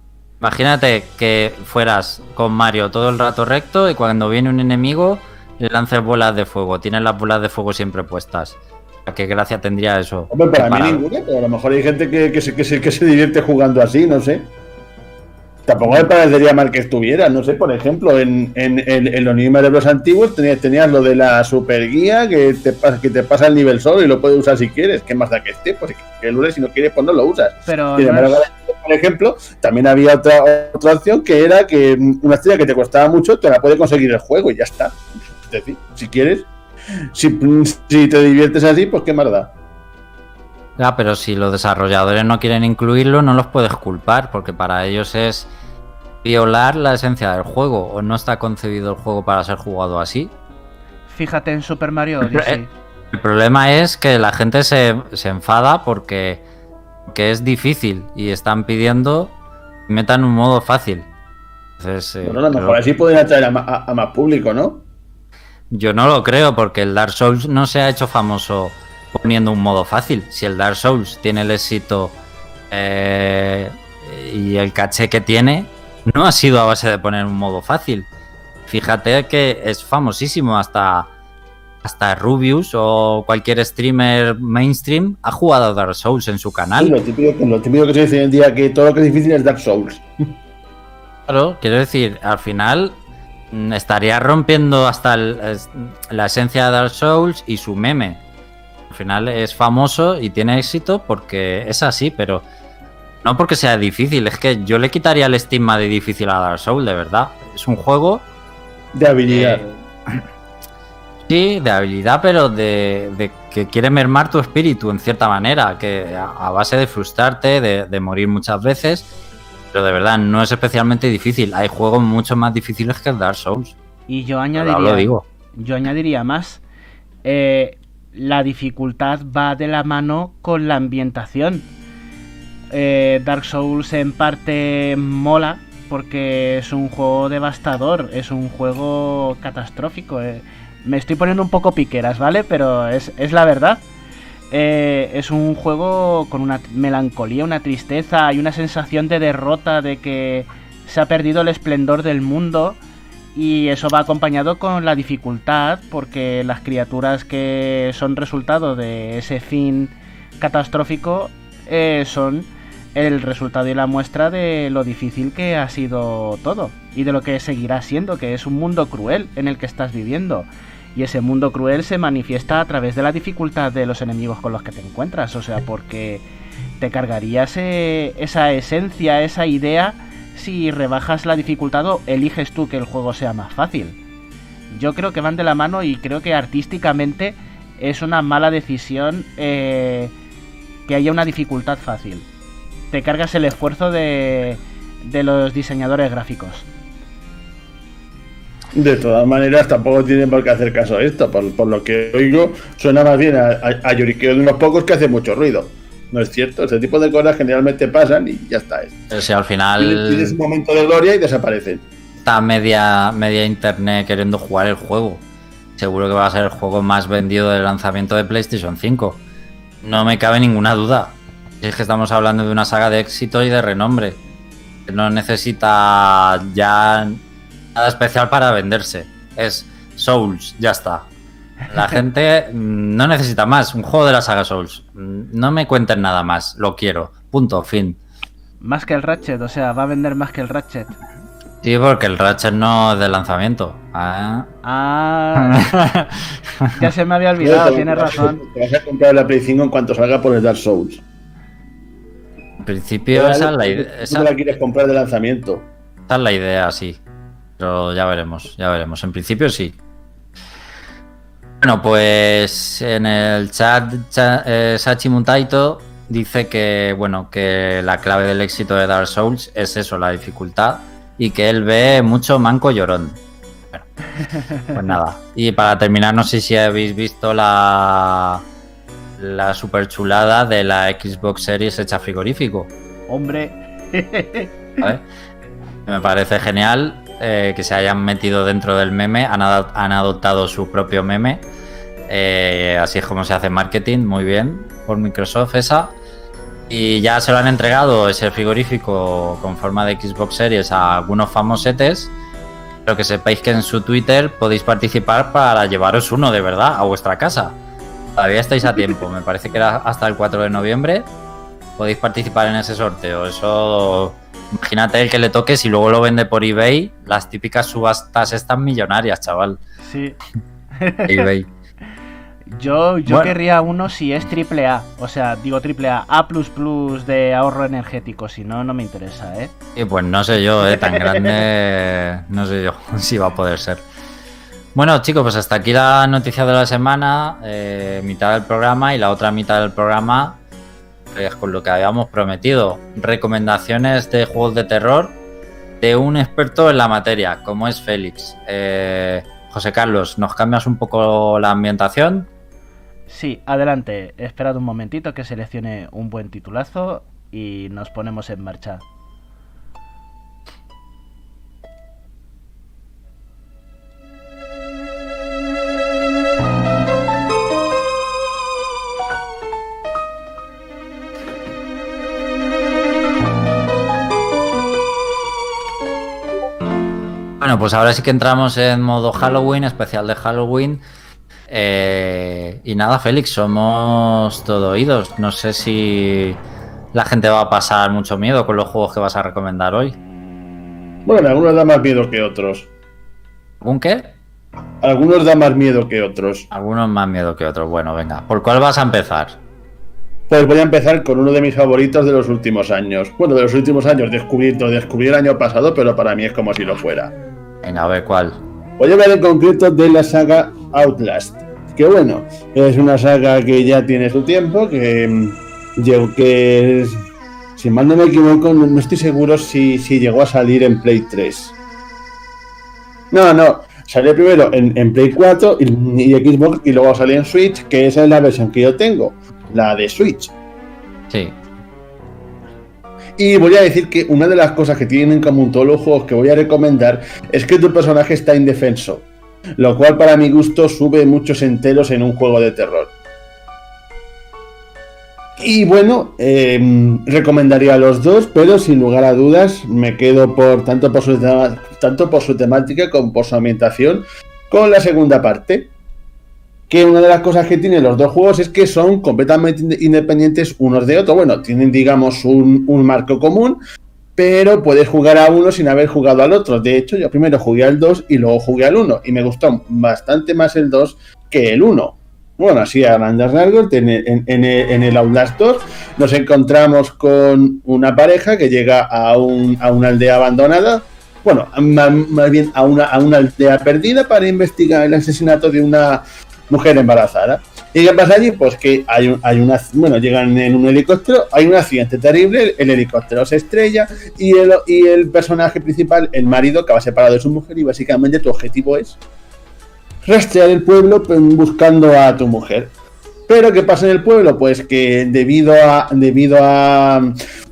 Imagínate que fueras con Mario todo el rato recto y cuando viene un enemigo le lances bolas de fuego. Tienes las bolas de fuego siempre puestas. ¿Qué gracia tendría eso? Hombre, para mí ninguna, pero a lo mejor hay gente que, que se, que, se, que se divierte jugando así, no sé. Tampoco me parecería mal que estuviera, no sé, por ejemplo, en, en, en, en los New Mario Bros. antiguos tenías, tenías lo de la super guía que te, pasa, que te pasa el nivel solo y lo puedes usar si quieres. ¿Qué más da que esté? Pues que lo uses, si no quieres, pues no lo usas. Pero no es- por ejemplo, también había otra, otra opción que era que una estrella que te costaba mucho te la puede conseguir el juego y ya está. Es decir, si quieres, si, si te diviertes así, pues qué más da. Ya, pero si los desarrolladores no quieren incluirlo, no los puedes culpar, porque para ellos es violar la esencia del juego, o no está concebido el juego para ser jugado así. fíjate en Super Mario Odyssey. eh, El problema es que la gente se, se enfada porque que es difícil y están pidiendo que metan un modo fácil. Entonces, eh, Bueno, a lo creo- mejor así pueden atraer a, a- a más público, ¿no? Yo no lo creo porque el Dark Souls no se ha hecho famoso poniendo un modo fácil. Si el Dark Souls tiene el éxito eh, y el caché que tiene, no ha sido a base de poner un modo fácil. Fíjate que es famosísimo hasta hasta Rubius o cualquier streamer mainstream ha jugado a Dark Souls en su Sí, canal. lo, típico, lo típico que se dice hoy en día que todo lo que es difícil es Dark Souls. Claro, quiero decir, al final mm, estaría rompiendo hasta el- es- la esencia de Dark Souls y su meme. Al final es famoso y tiene éxito porque es así, pero no porque sea difícil. Es que yo le quitaría el estigma de difícil a Dark Souls, de verdad. Es un juego, De habilidad. eh, sí, de habilidad, pero de, de que quiere mermar tu espíritu en cierta manera, que a, a base de frustrarte, de, de morir muchas veces. Pero de verdad, no es especialmente difícil. Hay juegos mucho más difíciles que el Dark Souls. Y yo añadiría, lo digo. yo añadiría más. eh, la dificultad va de la mano con la ambientación. Eh, Dark Souls en parte mola porque es un juego devastador, es un juego catastrófico. eh. Me estoy poniendo un poco piqueras, ¿vale? Pero es, es la verdad. Eh, es un juego con una melancolía, una tristeza y una sensación de derrota, de que se ha perdido el esplendor del mundo. Y eso va acompañado con la dificultad, porque las criaturas que son resultado de ese fin catastrófico eh, son el resultado y la muestra de lo difícil que ha sido todo y de lo que seguirá siendo, que es un mundo cruel en el que estás viviendo. Y ese mundo cruel se manifiesta a través de la dificultad de los enemigos con los que te encuentras, o sea, porque te cargarías eh, esa esencia, esa idea, si rebajas la dificultad o eliges tú que el juego sea más fácil. Yo creo que van de la mano y creo que artísticamente es una mala decisión eh, que haya una dificultad fácil. Te cargas el esfuerzo de, de los diseñadores gráficos. De todas maneras, tampoco tienen por qué hacer caso a esto. Por, por lo que oigo, suena más bien a, a- a lloriqueo de unos pocos que hace mucho ruido. No es cierto, ese tipo de cosas generalmente pasan y ya está. Si al Tienes tienes final un momento de gloria y desaparecen. está media, media internet queriendo jugar el juego. Seguro que va a ser el juego más vendido del lanzamiento de PlayStation 5. No me cabe ninguna duda. Es que estamos hablando de una saga de éxito y de renombre. No necesita ya nada especial para venderse. Es Souls, ya está. La gente mm, no necesita más. Un juego de la saga Souls. Mm, No me cuenten nada más. Lo quiero. Punto, fin. Más que el Ratchet, o sea, va a vender más que el Ratchet. Sí, porque el Ratchet no es de lanzamiento. Ah. Ah, ya se me había olvidado, tienes razón. Te vas a comprar la Play 5 en cuanto salga por el Dark Souls. En principio esa es la idea. Esa, la quieres comprar de lanzamiento. esa es la idea, sí. Pero ya veremos, ya veremos. En principio sí. Bueno, pues en el chat cha- eh, Sachi Mutaito dice que bueno, que la clave del éxito de Dark Souls es eso, la dificultad, y que él ve mucho manco llorón. Bueno, pues nada. Y para terminar, no sé si habéis visto la la super chulada de la Xbox Series hecha frigorífico. Hombre, ¿vale? Me parece genial eh, que se hayan metido dentro del meme, han, ado- han adoptado su propio meme. eh, así es como se hace marketing, muy bien, por Microsoft esa. Y ya se lo han entregado ese frigorífico con forma de Xbox Series a algunos famosetes. Pero que sepáis que en su Twitter podéis participar para llevaros uno de verdad a vuestra casa. Todavía estáis a tiempo, me parece que era hasta el 4 de noviembre. Podéis participar en ese sorteo. Eso Imagínate el que le toque si luego lo vende por eBay, las típicas subastas están millonarias, chaval. sí. eBay. Yo, yo Bueno. querría uno si es triple A. O sea, digo triple A, A de ahorro energético. Si no, no me interesa, ¿eh? Y pues no sé yo, eh, tan grande, no sé yo si va a poder ser. Bueno, chicos, pues hasta aquí la noticia de la semana, eh, mitad del programa y la otra mitad del programa, con lo que habíamos prometido, recomendaciones de juegos de terror de un experto en la materia, como es Félix. Eh, José Carlos, ¿nos cambias un poco la ambientación? Sí, adelante. Esperad un momentito que seleccione un buen titulazo y nos ponemos en marcha. Bueno, pues ahora sí que entramos en modo Halloween, especial de Halloween. Eh, y nada, Félix, somos todo oídos. No sé si la gente va a pasar mucho miedo con los juegos que vas a recomendar hoy. Bueno, algunos da más miedo que otros. ¿Un qué? Algunos da más miedo que otros. Algunos más miedo que otros. Bueno, venga, ¿por cuál vas a empezar? Pues voy a empezar con uno de mis favoritos de los últimos años. Bueno, de los últimos años, descubrí, lo descubrí el año pasado, pero para mí es como si lo fuera. Venga, a ver cuál. Voy a hablar en concreto de la saga Outlast. Que bueno, es una saga que ya tiene su tiempo, que, mm, que si mal no me equivoco, no, no estoy seguro si, si llegó a salir en Play 3. No, no, salió primero en, en Play 4 y, y Xbox y luego salió en Switch, que esa es la versión que yo tengo, la de Switch. Sí. Y voy a decir que una de las cosas que tienen en común todos los juegos que voy a recomendar es que tu personaje está indefenso, lo cual para mi gusto sube muchos enteros en un juego de terror. Y bueno, eh, recomendaría a los dos, pero sin lugar a dudas me quedo por tanto por su, tanto por su temática como por su ambientación con la segunda parte. Que una de las cosas que tienen los dos juegos es que son completamente inde- independientes unos de otros. Bueno, tienen digamos un, un marco común, pero puedes jugar a uno sin haber jugado al otro. De hecho, yo primero jugué al 2 y luego jugué al 1 y me gustó bastante más el 2 que el 1. Bueno, así a grandes rasgos, en el, en- Outlast 2 nos encontramos con una pareja que llega a, un- a una aldea abandonada, bueno, más, más bien a una, a una aldea perdida para investigar el asesinato de una mujer embarazada. ¿Y qué pasa allí? Pues que hay, un- hay una, bueno, llegan en un helicóptero, hay un accidente terrible, el helicóptero se estrella y el, y el personaje principal, el marido, acaba separado de su mujer y básicamente tu objetivo es rastrear el pueblo pues, buscando a tu mujer. Pero ¿qué pasa en el pueblo? Pues que debido a, debido a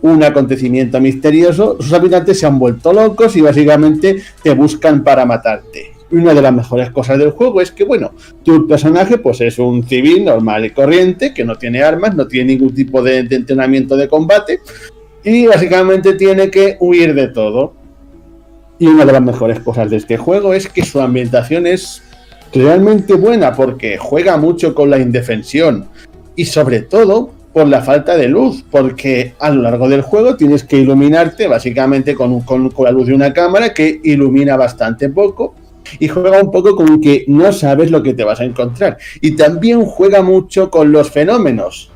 un acontecimiento misterioso, sus habitantes se han vuelto locos y básicamente te buscan para matarte. Una de las mejores cosas del juego es que, bueno, tu personaje pues es un civil normal y corriente, que no tiene armas, no tiene ningún tipo de, entrenamiento de combate y básicamente tiene que huir de todo. Y una de las mejores cosas de este juego es que su ambientación es realmente buena porque juega mucho con la indefensión y sobre todo por la falta de luz, porque a lo largo del juego tienes que iluminarte básicamente con, con, con la luz de una cámara que ilumina bastante poco y juega un poco con que no sabes lo que te vas a encontrar. Y también juega mucho con los fenómenos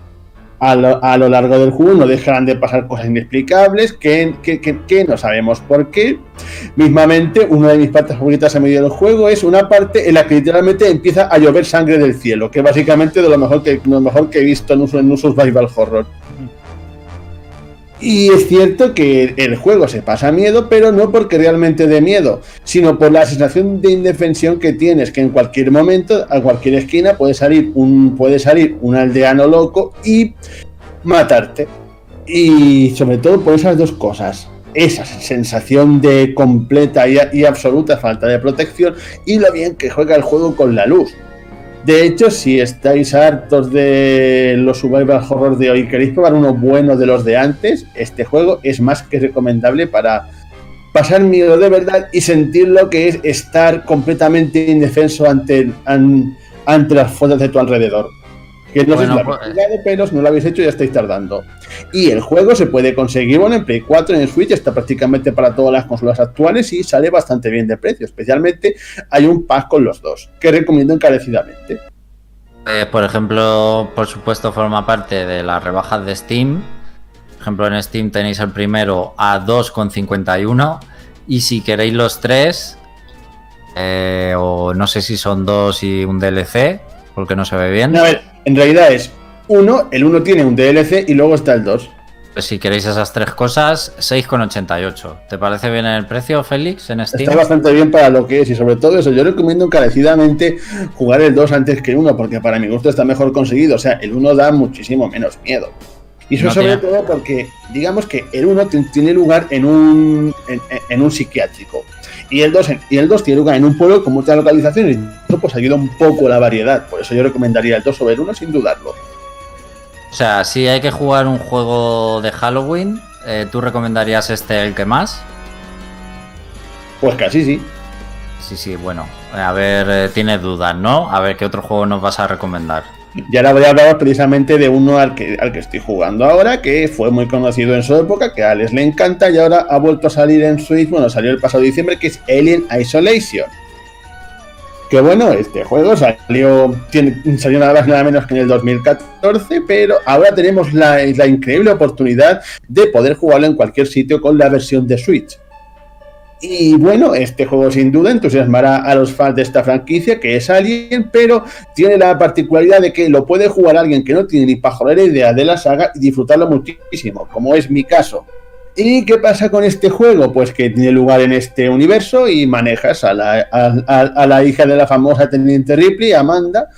a lo, largo del juego no dejarán de pasar cosas inexplicables que, que, no sabemos por qué. Mismamente, una de mis partes favoritas a medio del juego es una parte en la que literalmente empieza a llover sangre del cielo, que básicamente de lo mejor que, lo mejor que he visto en un, en un survival horror. Y es cierto que el juego se pasa miedo, pero no porque realmente dé miedo, sino por la sensación de indefensión que tienes, que en cualquier momento, a cualquier esquina, puede salir un, puede salir un aldeano loco y matarte. Y sobre todo por esas dos cosas. Esa sensación de completa y, y absoluta falta de protección y lo bien que juega el juego con la luz de hecho, si estáis hartos de los survival horror de hoy y queréis probar uno bueno de los de antes, este juego es más que recomendable para pasar miedo de verdad y sentir lo que es estar completamente indefenso ante, ante las fuerzas de tu alrededor. Que no sé si lo habéis pues, pero no lo habéis hecho ya estáis tardando. Y el juego se puede conseguir bueno, en Play 4, en Switch, está prácticamente para todas las consolas actuales y sale bastante bien de precio. Especialmente hay un pack con los dos, que recomiendo encarecidamente. Eh, por ejemplo, por supuesto, forma parte de las rebajas de Steam. Por ejemplo, en Steam tenéis el primero a 2,51 y si queréis los tres, eh, o no sé si son dos y un DLC, porque no se ve bien. a ver, en realidad es uno, el uno tiene un DLC y luego está el 2. Pues si queréis esas tres cosas, 6,88. ¿Te parece bien el precio, Félix, en Steam? Está bastante bien para lo que es y sobre todo eso, yo recomiendo encarecidamente jugar el 2 antes que el 1 porque para mi gusto está mejor conseguido. O sea, el 1 da muchísimo menos miedo. Y eso sobre todo porque, digamos que el 1 tiene lugar en un, en, un psiquiátrico. Y el 2 y el 2 tiene lugar en un pueblo con muchas localizaciones. Y eso pues ayuda un poco la variedad. Por eso yo recomendaría el 2 sobre el 1 sin dudarlo. O sea, si hay que jugar un juego de Halloween, eh, ¿tú recomendarías este el que más? Pues casi sí. Sí, sí, bueno. A ver, eh, tienes dudas, ¿no? A ver qué otro juego nos vas a recomendar. Y ahora voy a hablar precisamente de uno al que, al que estoy jugando ahora, que fue muy conocido en su época, que a Alex le encanta y ahora ha vuelto a salir en Switch, bueno, salió el pasado diciembre, que es Alien Isolation. Que bueno, este juego salió, tiene, salió nada más nada menos que en el 2014, pero ahora tenemos la, increíble oportunidad de poder jugarlo en cualquier sitio con la versión de Switch. Y bueno, este juego sin duda entusiasmará a los fans de esta franquicia, que es Alien, pero tiene la particularidad de que lo puede jugar alguien que no tiene ni pajolera idea de la saga y disfrutarlo muchísimo, como es mi caso. ¿Y qué pasa con este juego? Pues que tiene lugar en este universo y manejas a la, hija de la famosa teniente Ripley, Amanda,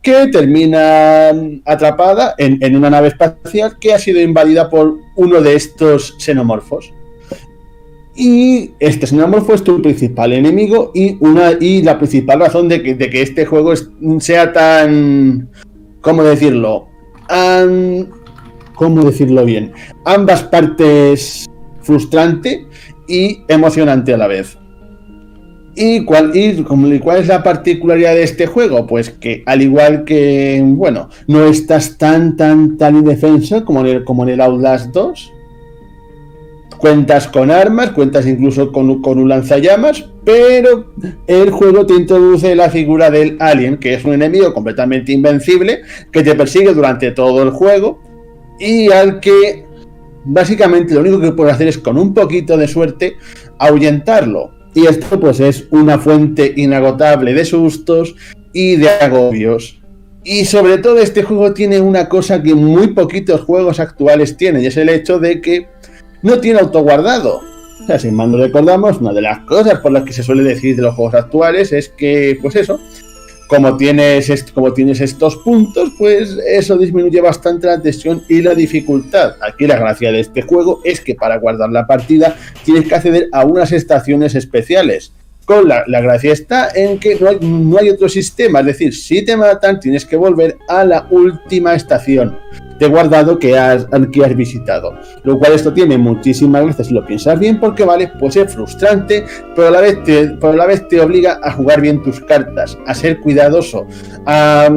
que termina atrapada en, en, una nave espacial que ha sido invadida por uno de estos xenomorfos. Y este xenomorfo es tu principal enemigo y, una, y la principal razón de que, de que este juego sea tan... ¿Cómo decirlo? ¿cómo decirlo bien? Ambas partes frustrante y emocionante a la vez. ¿Y cuál, y cuál es la particularidad de este juego? Pues que al igual que, bueno, no estás tan, tan, tan indefenso como en el, como en el Outlast 2. Cuentas con armas, cuentas incluso con, un lanzallamas, pero el juego te introduce la figura del alien, que es un enemigo completamente invencible, que te persigue durante todo el juego y al que básicamente lo único que puedes hacer es con un poquito de suerte ahuyentarlo. Y esto pues es una fuente inagotable de sustos y de agobios. Y sobre todo este juego tiene una cosa que muy poquitos juegos actuales tienen, y es el hecho de que no tiene autoguardado. O sea, sin más recordamos, una de las cosas por las que se suele decir de los juegos actuales es que, pues eso, como tienes, como tienes estos puntos, pues eso disminuye bastante la tensión y la dificultad. Aquí la gracia de este juego es que para guardar la partida tienes que acceder a unas estaciones especiales. La, gracia está en que no hay, otro sistema, es decir, si te matan tienes que volver a la última estación de guardado que has, que has visitado. Lo cual esto tiene muchísimas veces si lo piensas bien, porque vale, pues es frustrante, pero a la vez te, obliga a jugar bien tus cartas, a ser cuidadoso, a,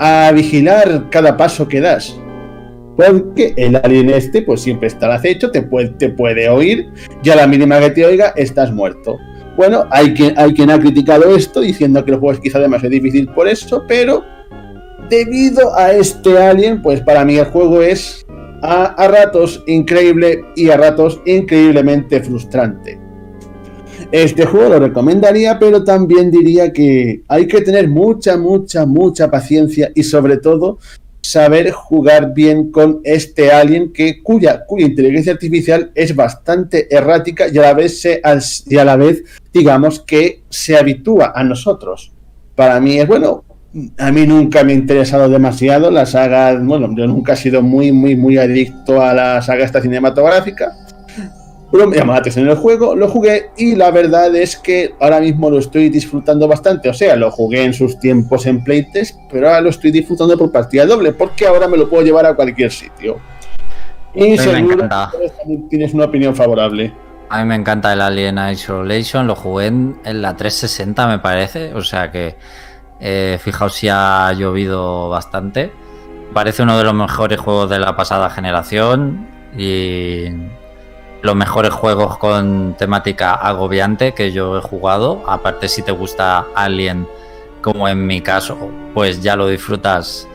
a vigilar cada paso que das. Porque el alien este, pues siempre está al acecho, te puede, te puede oír, y a la mínima que te oiga, estás muerto. Bueno, hay quien, ha criticado esto, diciendo que el juego es quizá demasiado difícil por eso, pero debido a este alien, pues para mí el juego es a, a ratos increíble y a ratos increíblemente frustrante. Este juego lo recomendaría, pero también diría que hay que tener mucha, mucha, mucha paciencia y sobre todo saber jugar bien con este alien que cuya, cuya inteligencia artificial es bastante errática y a la vez se, y a la vez digamos que se habitúa a nosotros. Para mí es bueno, a mí nunca me ha interesado demasiado la saga, bueno, yo nunca he sido muy, muy, muy adicto a la saga esta cinematográfica, pero me llamó la atención el juego, lo jugué y la verdad es que ahora mismo lo estoy disfrutando bastante. O sea, lo jugué en sus tiempos en playtest, pero ahora lo estoy disfrutando por partida doble, porque ahora me lo puedo llevar a cualquier sitio. Y seguro que tienes una opinión favorable. A mí me encanta el Alien Isolation, lo jugué en, la 360 me parece, o sea que eh, fijaos si ha llovido bastante. Parece uno de los mejores juegos de la pasada generación y los mejores juegos con temática agobiante que yo he jugado. Aparte, si te gusta Alien, como en mi caso, pues ya lo disfrutas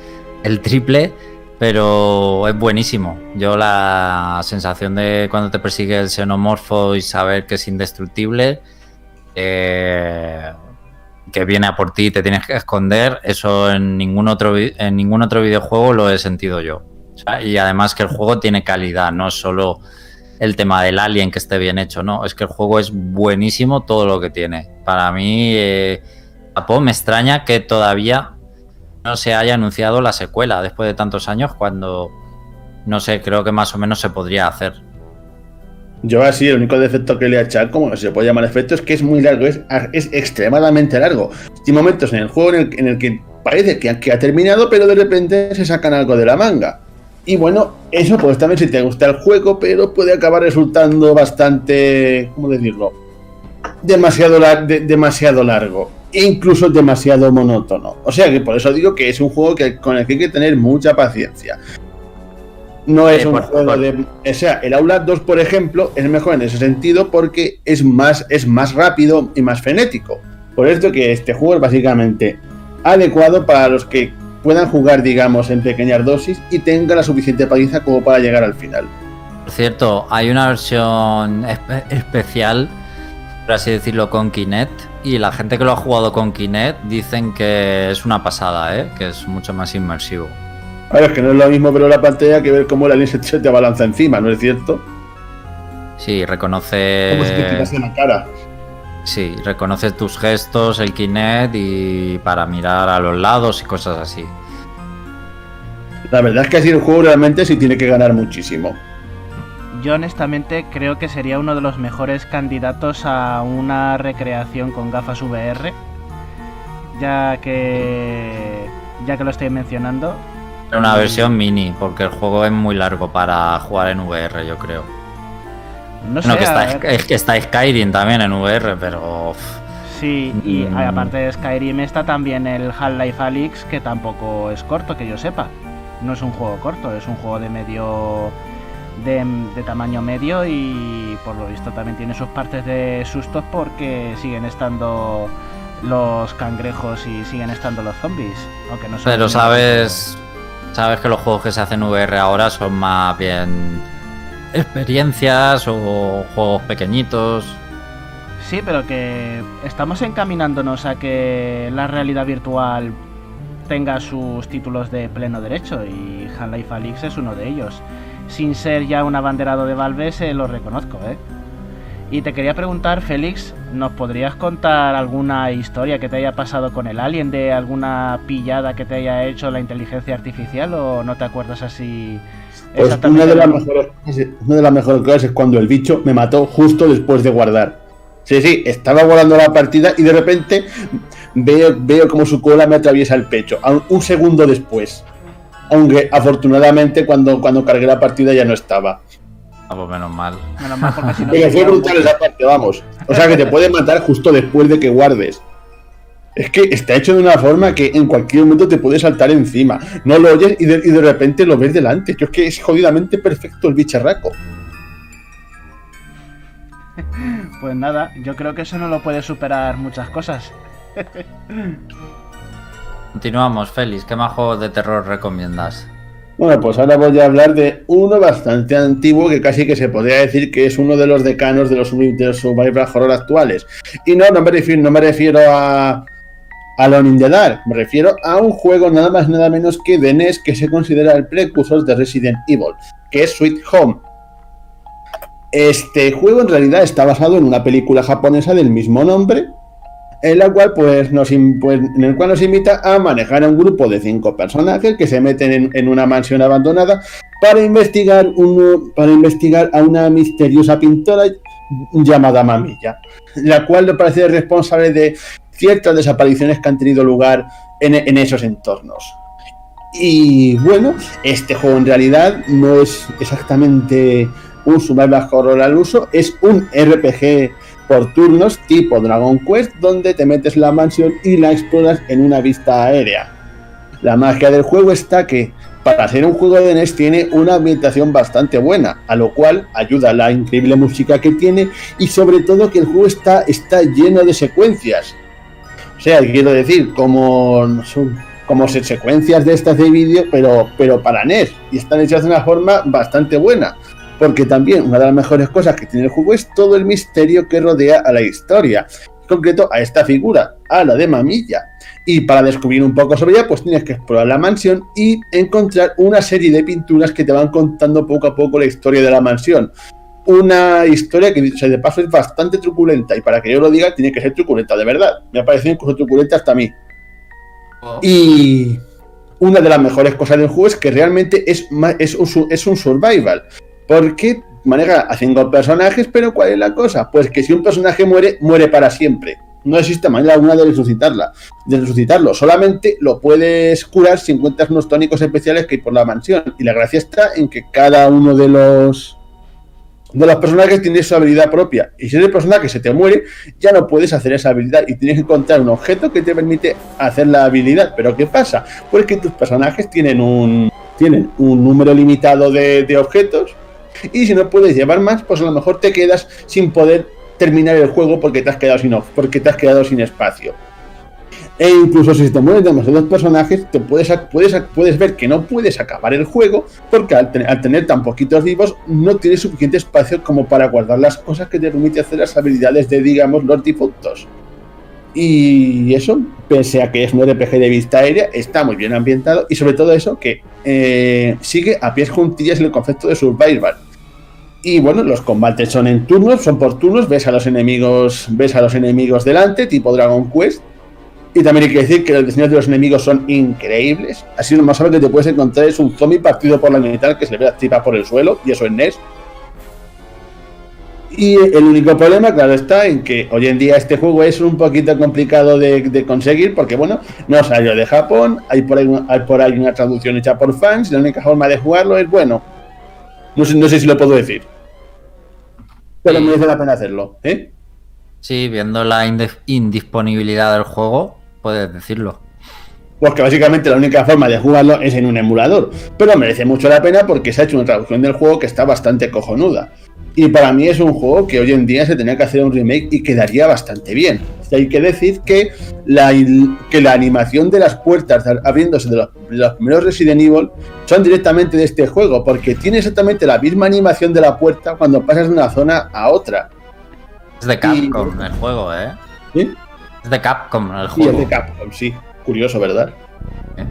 el triple, pero es buenísimo. Yo la sensación de cuando te persigue el xenomorfo y saber que es indestructible, eh, que viene a por ti y te tienes que esconder, eso en ningún otro, en ningún otro videojuego lo he sentido yo. y además que el juego tiene calidad, no solo el tema del alien que esté bien hecho, no. Es que el juego es buenísimo todo lo que tiene. Para mí, eh, me extraña que todavía no se haya anunciado la secuela después de tantos años cuando, no sé, creo que más o menos se podría hacer. Yo así, el único defecto que le he como se puede llamar efecto, es que es muy largo, es, extremadamente largo. Hay momentos en el juego en el, que parece que ha terminado, pero de repente se sacan algo de la manga. Y bueno, eso pues también si te gusta el juego, pero puede acabar resultando bastante, ¿cómo decirlo? Demasiado, demasiado largo, e incluso demasiado monótono. O sea que por eso digo que es un juego que, con el que hay que tener mucha paciencia. No es un juego de. O sea, el Aula 2, por ejemplo, es mejor en ese sentido porque es más, es más rápido y más frenético. Por esto que este juego es básicamente adecuado para los que puedan jugar, digamos, en pequeñas dosis y tenga la suficiente paliza como para llegar al final. Por cierto, hay una versión especial, por así decirlo, con Kinect. Y la gente que lo ha jugado con Kinect dicen que es una pasada, ¿eh? que es mucho más inmersivo. A ver, es que no es lo mismo ver la pantalla que ver cómo la línea se te balanza encima, ¿no es cierto? Sí, reconoce. Como si te quitas en la cara. Sí, reconoces tus gestos, el Kinect y para mirar a los lados y cosas así. La verdad es que así el juego realmente sí tiene que ganar muchísimo. Yo honestamente creo que sería uno de los mejores candidatos a una recreación con gafas VR, ya que ya que lo estoy mencionando. Una versión mini, porque el juego es muy largo para jugar en VR, yo creo. No sé. que está, es que está Skyrim también en VR, pero. Sí, y mm. aparte de Skyrim está también el Half-Life Alyx, que tampoco es corto, que yo sepa. No es un juego corto, es un juego de medio. De, tamaño medio y por lo visto también tiene sus partes de sustos porque siguen estando los cangrejos y siguen estando los zombies. Aunque no Pero sabes. Sabes que los juegos que se hacen VR ahora son más bien experiencias o juegos pequeñitos. Sí, pero que estamos encaminándonos a que la realidad virtual tenga sus títulos de pleno derecho y Half-Life Alyx es uno de ellos. Sin ser ya un abanderado de Valve, se lo reconozco, ¿eh? Y te quería preguntar, Félix, ¿nos podrías contar alguna historia que te haya pasado con el alien, de alguna pillada que te haya hecho la inteligencia artificial o no te acuerdas así pues una de, las mejores, una de las mejores cosas es cuando el bicho me mató justo después de guardar. Sí, sí, estaba guardando la partida y de repente veo, veo como su cola me atraviesa el pecho, un segundo después. Aunque afortunadamente cuando, cuando cargué la partida ya no estaba. Ah, pues menos mal. Menos mal porque si no. fue brutal esa parte, vamos. O sea que te puede matar justo después de que guardes. Es que está hecho de una forma que en cualquier momento te puede saltar encima. No lo oyes y de, y de repente lo ves delante. Yo es que es jodidamente perfecto el bicharraco. Pues nada, yo creo que eso no lo puede superar muchas cosas. Continuamos, Félix. ¿Qué más juegos de terror recomiendas? Bueno, pues ahora voy a hablar de uno bastante antiguo que casi que se podría decir que es uno de los decanos de los, de los survival horror actuales. Y no, no me refiero, no me refiero a Alone in the me refiero a un juego nada más nada menos que de NES que se considera el precursor de Resident Evil, que es Sweet Home. Este juego en realidad está basado en una película japonesa del mismo nombre, en la cual pues nos, pues, invita a manejar a un grupo de cinco personajes que se meten en, una mansión abandonada para investigar investigar a una misteriosa pintora llamada Mamilla, la cual parece responsable de ciertas desapariciones que han tenido lugar en, esos entornos. Y bueno, este juego en realidad no es exactamente un survival horror al uso, es un RPG por turnos tipo Dragon Quest donde te metes la mansión y la exploras en una vista aérea. La magia del juego está que para ser un juego de NES tiene una ambientación bastante buena, a lo cual ayuda la increíble música que tiene y sobre todo que el juego está, está lleno de secuencias. O sea, quiero decir, como son como se- secuencias de estas de vídeo, pero, pero para NES, y están hechas de una forma bastante buena. Porque también una de las mejores cosas que tiene el juego es todo el misterio que rodea a la historia. En concreto a esta figura, a la de Mamilla. Y para descubrir un poco sobre ella, pues tienes que explorar la mansión y encontrar una serie de pinturas que te van contando poco a poco la historia de la mansión. Una historia que, o sea, de paso, es bastante truculenta. Y para que yo lo diga, tiene que ser truculenta, de verdad. Me ha parecido incluso truculenta hasta a mí. Y una de las mejores cosas del juego es que realmente es, es, un, es un survival. Porque maneja a cinco personajes, pero ¿cuál es la cosa? Pues que si un personaje muere, muere para siempre. No existe manera alguna de resucitarla, de resucitarlo. Solamente lo puedes curar si encuentras unos tónicos especiales que hay por la mansión. Y la gracia está en que cada uno de los de los personajes tiene su habilidad propia. Y si ese personaje se te muere, ya no puedes hacer esa habilidad. Y tienes que encontrar un objeto que te permite hacer la habilidad. Pero ¿qué pasa? Pues que tus personajes tienen un, tienen un número limitado de, de objetos. Y si no puedes llevar más, pues a lo mejor te quedas sin poder terminar el juego porque te has quedado sin, porque te has quedado sin espacio. E incluso si te mueres demasiados personajes, te puedes, puedes, puedes ver que no puedes acabar el juego porque al, ten- al tener tan poquitos vivos no tienes suficiente espacio como para guardar las cosas que te permite hacer las habilidades de, digamos, los difuntos. Y eso, pese a que es un RPG de vista aérea, está muy bien ambientado y sobre todo eso que eh, sigue a pies juntillas el concepto de survival. Y bueno, los combates son en turnos, son por turnos, ves a los enemigos, ves a los enemigos delante, tipo Dragon Quest. Y también hay que decir que los diseños de los enemigos son increíbles. Así lo más sabes que te puedes encontrar es un zombie partido por la mitad que se le ve la tripa por el suelo, y eso es NES. Y el único problema, claro, está en que hoy en día este juego es un poquito complicado de, de conseguir porque, bueno, no salió de Japón, hay por, ahí, hay por ahí una traducción hecha por fans y la única forma de jugarlo es, bueno, no sé, no sé si lo puedo decir, pero Sí. merece la pena hacerlo, ¿eh? Sí, viendo la indisponibilidad del juego, puedes decirlo. Porque básicamente la única forma de jugarlo es en un emulador. Pero merece mucho la pena porque se ha hecho una traducción del juego que está bastante cojonuda. Y para mí es un juego que hoy en día se tenía que hacer un remake y quedaría bastante bien. Hay que decir que la, que la animación de las puertas abriéndose de los, de los primeros Resident Evil son directamente de este juego, porque tiene exactamente la misma animación de la puerta cuando pasas de una zona a otra. Es de Capcom el juego, ¿eh? ¿Sí? Es de Capcom el Y es juego. de Capcom, sí. Curioso, ¿verdad? ¿eh?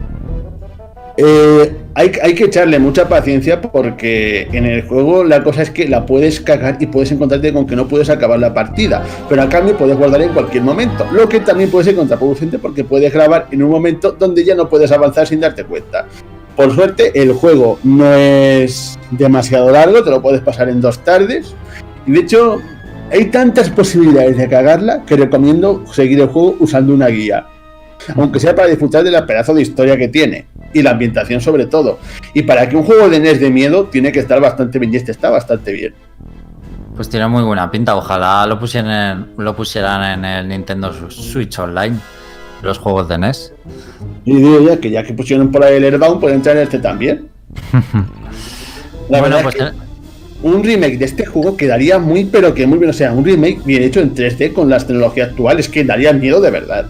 Eh, hay, hay que echarle mucha paciencia porque en el juego la cosa es que la puedes cagar y puedes encontrarte con que no puedes acabar la partida, pero a cambio puedes guardar en cualquier momento, lo que también puede ser contraproducente porque puedes grabar en un momento donde ya no puedes avanzar sin darte cuenta. Por suerte el juego no es demasiado largo, te lo puedes pasar en dos tardes y de hecho hay tantas posibilidades de cagarla que recomiendo seguir el juego usando una guía aunque sea para disfrutar de la pedazo de historia que tiene y la ambientación sobre todo. Y para que un juego de NES de miedo tiene que estar bastante bien y este está bastante bien. Pues tiene muy buena pinta. Ojalá lo pusieran, lo pusieran en el Nintendo Switch Online. los juegos de NES. Y digo ya que ya que pusieron por ahí el Airbound, pueden entrar en este también. La bueno, pues es que un remake de este juego quedaría muy, pero que muy bien. O sea, un remake bien hecho en 3D con las tecnologías actuales que daría miedo de verdad.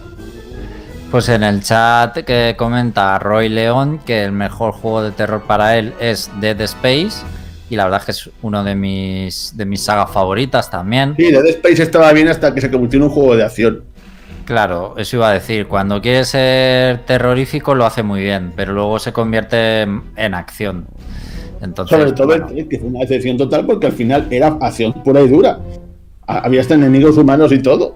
Pues en el chat que comenta Roy León que el mejor juego de terror para él es Dead Space. Y la verdad es que es uno de mis, de mis sagas favoritas también. Sí, Dead Space estaba bien hasta que se convirtió en un juego de acción. Claro, eso iba a decir. Cuando quiere ser terrorífico lo hace muy bien, pero luego se convierte en, en acción. Entonces, Sobre todo bueno, el 3, que fue una decepción total porque al final era acción pura y dura. Ha- Había hasta enemigos humanos y todo.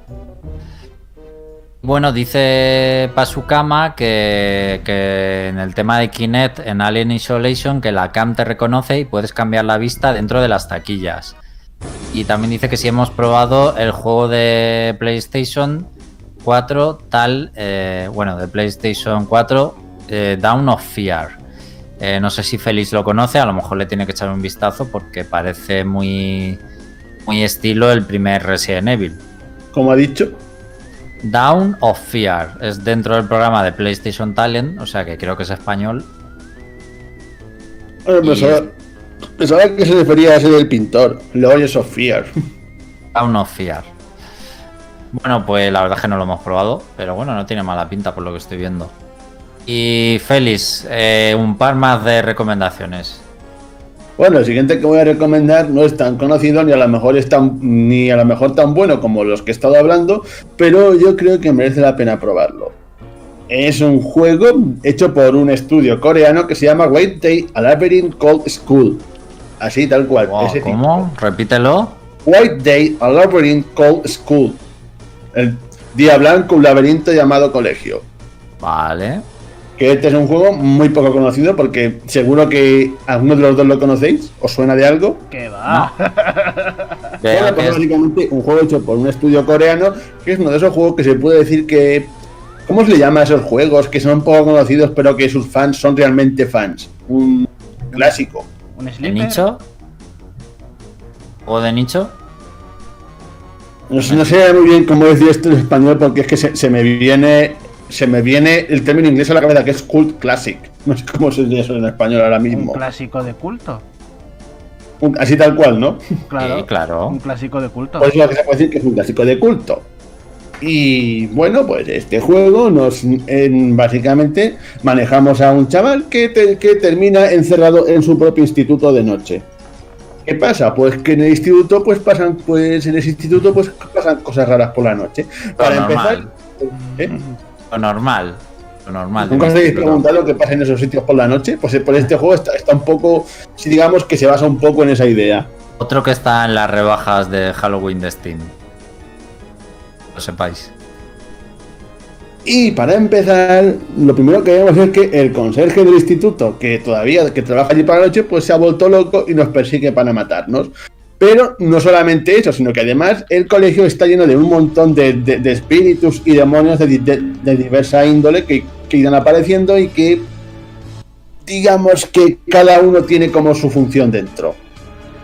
Bueno, dice Pasukama que, que en el tema de Kinect en Alien Isolation que la cam te reconoce y puedes cambiar la vista dentro de las taquillas. Y también dice que si hemos probado el juego de PlayStation 4 tal, eh, bueno, de PlayStation 4 eh, Down of Fear. Eh, no sé si Félix lo conoce, a lo mejor le tiene que echar un vistazo porque parece muy, muy estilo el primer Resident Evil. Como ha dicho, Down of Fear es dentro del programa de PlayStation Talent, o sea que creo que es español. Pensaba, pensaba que se refería a ese del pintor, Lawyers of Fear. Down of Fear. Bueno, pues la verdad es que no lo hemos probado, pero bueno, no tiene mala pinta por lo que estoy viendo. Y Félix, eh, un par más de recomendaciones. Bueno, el siguiente que voy a recomendar no es tan conocido ni a lo mejor es tan ni a lo mejor tan bueno como los que he estado hablando, pero yo creo que merece la pena probarlo. Es un juego hecho por un estudio coreano que se llama White Day a Labyrinth Cold School. Así tal cual. Wow, ese ¿Cómo? Repítelo. White Day a Labyrinth Cold School. El día blanco, un laberinto llamado colegio. Vale. Que este es un juego muy poco conocido porque seguro que alguno de los dos lo conocéis. ¿Os suena de algo? Que va. Bueno, pues es- básicamente un juego hecho por un estudio coreano, que es uno de esos juegos que se puede decir que. ¿Cómo se le llama a esos juegos que son poco conocidos, pero que sus fans son realmente fans? Un clásico. Un ¿De nicho? ¿O de nicho? No, sé- no sé muy bien cómo decir esto en español porque es que se, se me viene. Se me viene el término inglés a la cabeza que es cult classic. No sé cómo se dice eso en español ahora Un mismo. clásico de culto. Un- así tal cual, ¿no? Claro. Sí, claro. Un clásico de culto. Pues lo que se puede decir que es un clásico de culto. Y bueno, pues este juego nos en- básicamente manejamos a un chaval que, te- que termina encerrado en su propio instituto de noche. ¿Qué pasa? Pues que en el instituto pues pasan pues en ese instituto pues pasan cosas raras por la noche. Para empezar. ¿eh? Lo normal. Lo normal. ¿Nunca habéis preguntado lo que pasa en esos sitios por la noche? Pues por este juego está, está un poco, si digamos que se basa un poco en esa idea. Otro que está en las rebajas de Halloween de Steam. Lo sepáis. Y para empezar, lo primero que vemos es que el conserje del instituto, que todavía que trabaja allí para la noche, pues se ha vuelto loco y nos persigue para matarnos. Pero no solamente eso, sino que además el colegio está lleno de un montón de, espíritus y demonios de, di- de- de diversa índole que, que irán apareciendo y que digamos que cada uno tiene como su función dentro.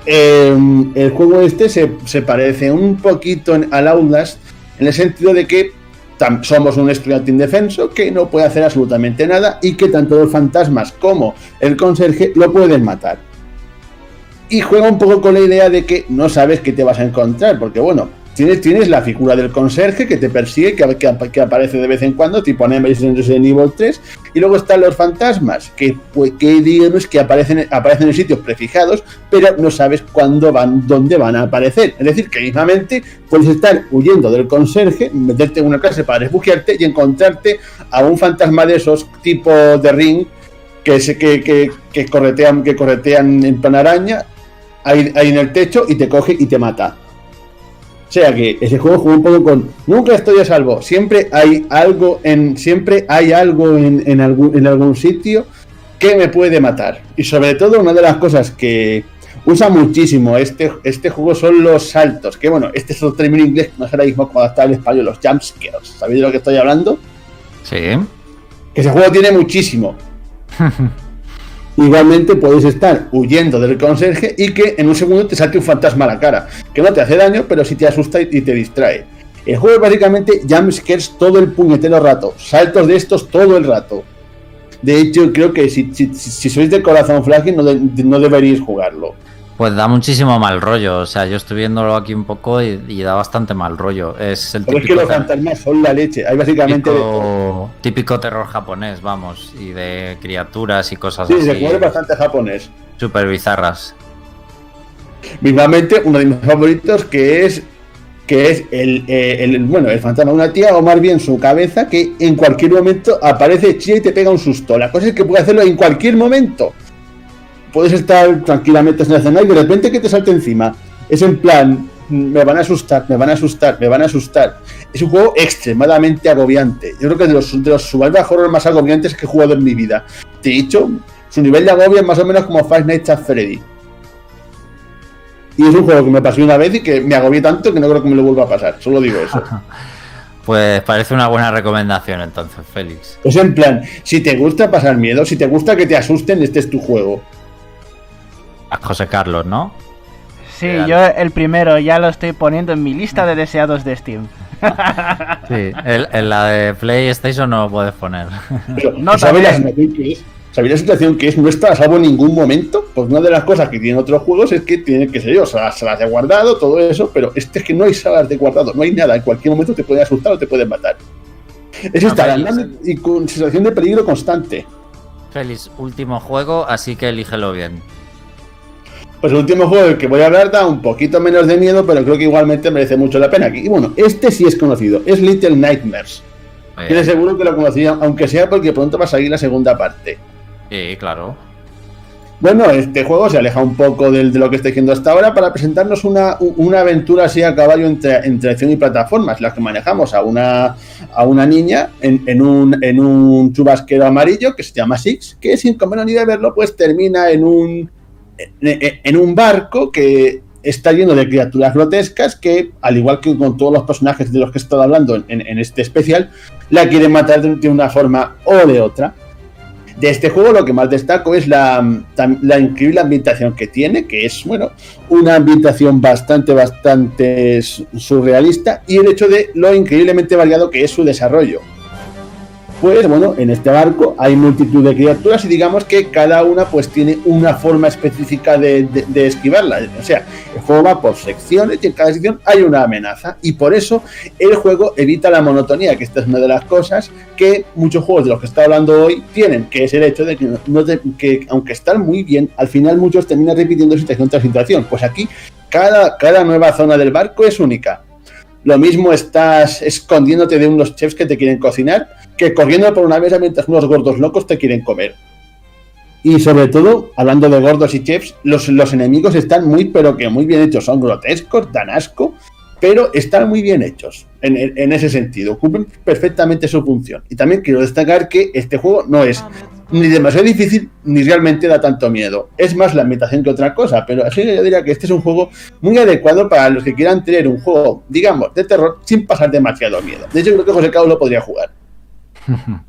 Eh, el juego este se, se parece un poquito al Outlast en el sentido de que somos un estudiante indefenso que no puede hacer absolutamente nada y que tanto los fantasmas como el conserje lo pueden matar. Y juega un poco con la idea de que no sabes qué te vas a encontrar, porque bueno, tienes, tienes la figura del conserje que te persigue, que, que- que aparece de vez en cuando, tipo Nemesis en Resident Evil 3, y luego están los fantasmas, que, pues, que digamos que aparecen, aparecen en sitios prefijados, pero no sabes cuándo van, dónde van a aparecer. Es decir, que mismamente puedes estar huyendo del conserje, meterte en una clase para refugiarte y encontrarte a un fantasma de esos tipo de ring que, se, que, que, que corretean, que corretean en plan araña ahí, ahí en el techo y te coge y te mata. O sea que ese juego juega un poco con nunca estoy a salvo, siempre hay algo en siempre hay algo en, en algún en algún sitio que me puede matar. Y sobre todo una de las cosas que usa muchísimo este, este juego son los saltos, que bueno, este es otro término inglés no sé ahora mismo cómo adaptar al español, los jumpscares. ¿Sabéis de lo que estoy hablando? Sí. Que ese juego tiene muchísimo. Igualmente puedes estar huyendo del conserje y que en un segundo te salte un fantasma a la cara, que no te hace daño, pero sí te asusta y te distrae. El juego es básicamente jumpscares todo el puñetero rato, saltos de estos todo el rato. De hecho, creo que si, si, si sois de corazón frágil no, de, no deberíais jugarlo. Pues da muchísimo mal rollo. O sea, yo estoy viéndolo aquí un poco y, y da bastante mal rollo. Es el Pero es que típico, los fantasmas son la leche. Hay básicamente. de típico, terror japonés, vamos. Y de criaturas y cosas Sí, así. se muere bastante japonés. Súper bizarras. Mismamente, uno de mis favoritos que es que es el, eh, el- bueno el fantasma de una tía o más bien su cabeza que en cualquier momento aparece chilla y te pega un susto. La cosa es que puede hacerlo en cualquier momento. Puedes estar tranquilamente en el escenario y de repente que te salte encima. Es en plan, me van a asustar, me van a asustar, me van a asustar. Es un juego extremadamente agobiante. Yo creo que de los, de los survival horror más agobiantes que he jugado en mi vida. De hecho, su nivel de agobio es más o menos como Five Nights at Freddy. Y es un juego que me pasó una vez y que me agobié tanto que no creo que me lo vuelva a pasar. Solo digo eso. Pues parece una buena recomendación entonces, Félix. Pues en plan, si te gusta pasar miedo, si te gusta que te asusten, este es tu juego. A José Carlos, ¿no? Sí, Real. yo el primero ya lo estoy poniendo en mi lista de deseados de Steam. Sí. En la de PlayStation no lo puedes poner. Pero, No, ¿sabéis, la situación que es? ¿Sabéis la situación que es? No está a salvo en ningún momento. Pues una de las cosas que tienen otros juegos es que tienen, que sé yo, salas, salas de guardado, todo eso, pero este es que no hay salas de guardado, no hay nada. En cualquier momento te puede asustar o te pueden matar. Es Ah, estar andando y con sensación de peligro constante. Félix, último juego, así que elígelo bien. Pues el último juego del que voy a hablar da un poquito menos de miedo, pero creo que igualmente merece mucho la pena. Y bueno, este sí es conocido, es Little Nightmares. Muy Tiene bien. seguro que lo conocía, aunque sea porque pronto va a salir la segunda parte. Sí, claro. Bueno, este juego se aleja un poco del- de lo que está diciendo hasta ahora para presentarnos una, una aventura así a caballo entre, entre acción y plataformas, las que manejamos a una, a una niña en, en un, en un chubasquero amarillo que se llama Six, que sin comer ni beberlo, pues termina en un, en, en un barco que está lleno de criaturas grotescas que, al igual que con todos los personajes de los que he estado hablando en, en- este especial, la quieren matar de, una forma o de otra. De este juego lo que más destaco es la, tam- la increíble ambientación que tiene, que es, bueno, una ambientación bastante, bastante su- surrealista y el hecho de lo increíblemente variado que es su desarrollo. Pues bueno, en este barco hay multitud de criaturas y digamos que cada una pues tiene una forma específica de, de- esquivarla. O sea, el juego va por secciones y en cada sección hay una amenaza y por eso el juego evita la monotonía, que esta es una de las cosas que muchos juegos de los que está hablando hoy tienen, que es el hecho de que, no te- que aunque están muy bien, al final muchos terminan repitiendo situación tras situación. Pues aquí cada, cada nueva zona del barco es única. Lo mismo estás escondiéndote de unos chefs que te quieren cocinar que corriendo por una mesa mientras unos gordos locos te quieren comer. Y sobre todo, hablando de gordos y chefs, los, los enemigos están muy, pero que muy bien hechos. Son grotescos, dan asco, pero están muy bien hechos en, en- ese sentido. Cumplen perfectamente su función. Y también quiero destacar que este juego no es ni demasiado difícil ni realmente da tanto miedo. Es más la ambientación que otra cosa, pero así yo diría que este es un juego muy adecuado para los que quieran tener un juego, digamos, de terror sin pasar demasiado miedo. De hecho, creo que José Carlos lo podría jugar.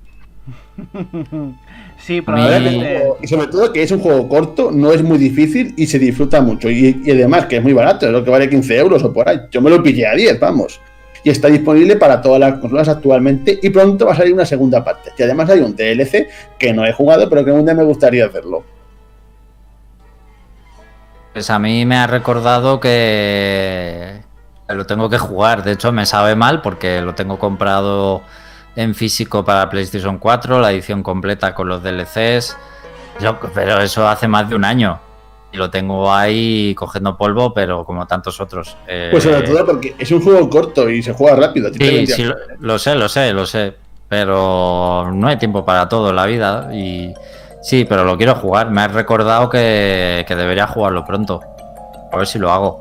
Sí, probablemente. Y sobre todo que es un juego corto, no es muy difícil y se disfruta mucho. Y, y además que es muy barato, es lo que vale 15 euros o por ahí. Yo me lo pillé a 10, vamos. Y está disponible para todas las consolas actualmente y pronto va a salir una segunda parte. Y además hay un DLC que no he jugado, pero que un día me gustaría hacerlo. Pues a mí me ha recordado que lo tengo que jugar. De hecho, me sabe mal porque lo tengo comprado en físico para PlayStation 4, la edición completa con los DLCs. Pero eso hace más de un año. Y lo tengo ahí cogiendo polvo, pero como tantos otros. Eh, Pues sobre todo porque es un juego corto y se juega rápido. Sí, vendría- sí, lo, lo sé, lo sé, lo sé. Pero no hay tiempo para todo en la vida. Y sí, pero lo quiero jugar. Me has recordado que, que debería jugarlo pronto. A ver si lo hago.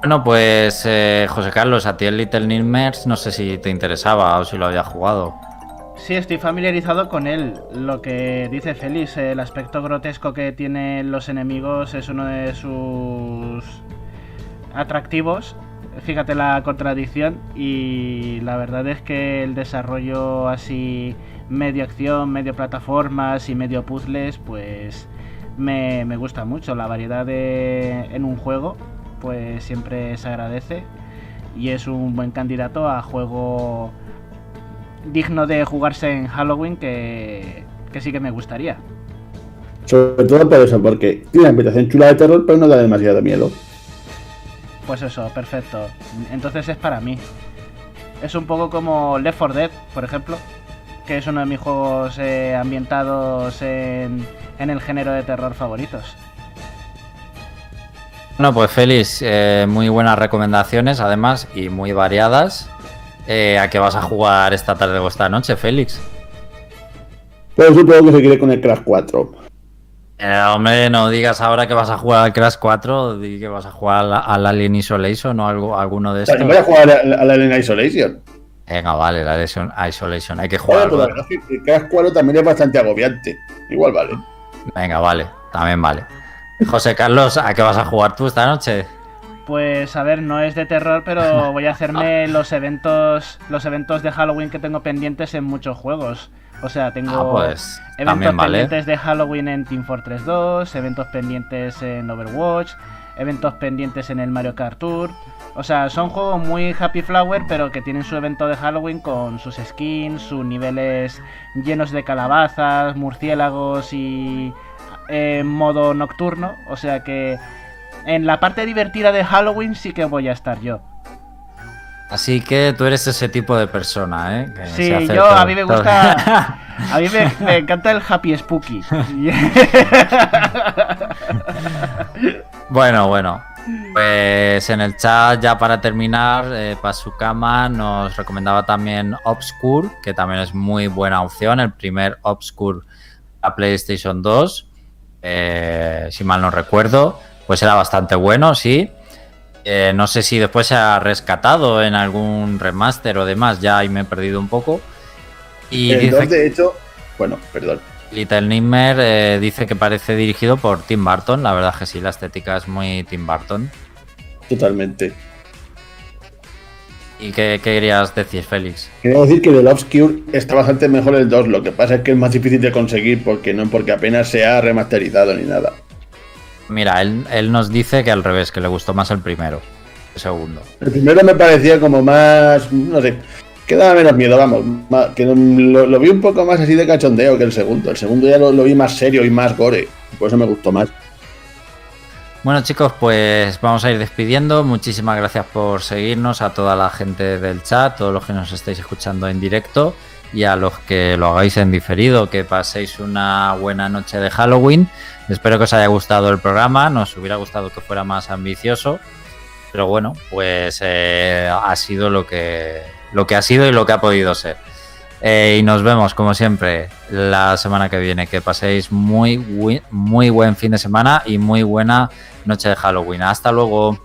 Bueno, pues eh, José Carlos, a ti el Little Nightmares no sé si te interesaba o si lo había jugado. Sí, estoy familiarizado con él. Lo que dice Félix, el aspecto grotesco que tienen los enemigos es uno de sus atractivos. Fíjate la contradicción y la verdad es que el desarrollo así medio acción, medio plataformas y medio puzzles, pues me, me gusta mucho. La variedad en un juego, pues siempre se agradece y es un buen candidato a juego digno de jugarse en Halloween que, que sí que me gustaría. Sobre todo por eso, porque tiene una ambientación chula de terror, pero no da demasiado miedo. Pues eso, perfecto. Entonces es para mí. Es un poco como Left 4 Dead, por ejemplo, que es uno de mis juegos eh, ambientados en, en el género de terror favoritos. Bueno, pues Félix, eh, muy buenas recomendaciones además y muy variadas. Eh, ¿A qué vas a jugar esta tarde o esta noche, Félix? Pues supongo que se quiere con el Crash 4. Eh, hombre, no digas ahora que vas a jugar al Crash 4, di que vas a jugar al, al Alien Isolation o algo, alguno de estos. También voy a jugar al al Alien Isolation. Venga, vale, la Alien Isolation, hay que jugar. verdad que el Crash 4 también es bastante agobiante. Igual vale. Venga, vale, también vale. José Carlos, ¿a qué vas a jugar tú esta noche? Pues a ver, no es de terror, pero voy a hacerme los eventos los eventos de Halloween que tengo pendientes en muchos juegos. O sea, tengo Ah, pues eventos vale. pendientes de Halloween en Team Fortress 2, eventos pendientes en Overwatch, eventos pendientes en el Mario Kart Tour. O sea, son juegos muy Happy Flower, pero que tienen su evento de Halloween con sus skins, sus niveles llenos de calabazas, murciélagos y eh, modo nocturno. O sea que en la parte divertida de Halloween sí que voy a estar yo. Así que tú eres ese tipo de persona, ¿eh? Que Sí, yo todo- a mí me gusta. A mí me, me encanta el Happy Spooky. Bueno, bueno. Pues en el chat, ya para terminar, eh, Pasukama nos recomendaba también Obscure, que también es muy buena opción. El primer Obscure a PlayStation 2, eh, si mal no recuerdo, pues era bastante bueno, sí. Eh, no sé si después se ha rescatado en algún remaster o demás, ya ahí me he perdido un poco. Y el dice 2, de hecho, bueno, perdón. Little Nightmare eh, dice que parece dirigido por Tim Burton. La verdad es que sí, la estética es muy Tim Burton. Totalmente. ¿Y qué, qué querías decir, Félix? Quiero decir que del Obscure está bastante mejor el 2. Lo que pasa es que es más difícil de conseguir porque no porque apenas se ha remasterizado ni nada. Mira, él, él nos dice que al revés, que le gustó más el primero. El segundo. El primero me parecía como más. No sé. Que daba menos miedo, vamos. más- que lo, lo vi un poco más así de cachondeo que el segundo. El segundo ya lo, lo vi más serio y más gore. Por eso me gustó más. Bueno chicos, pues vamos a ir despidiendo. Muchísimas gracias por seguirnos, a toda la gente del chat, todos los que nos estáis escuchando en directo y a los que lo hagáis en diferido, que paséis una buena noche de Halloween. Espero que os haya gustado el programa, nos hubiera gustado que fuera más ambicioso, pero bueno, pues eh, ha sido lo que, lo que ha sido y lo que ha podido ser. Eh, y nos vemos, como siempre, la semana que viene. Que paséis muy, muy, muy buen fin de semana y muy buena noche de Halloween. Hasta luego.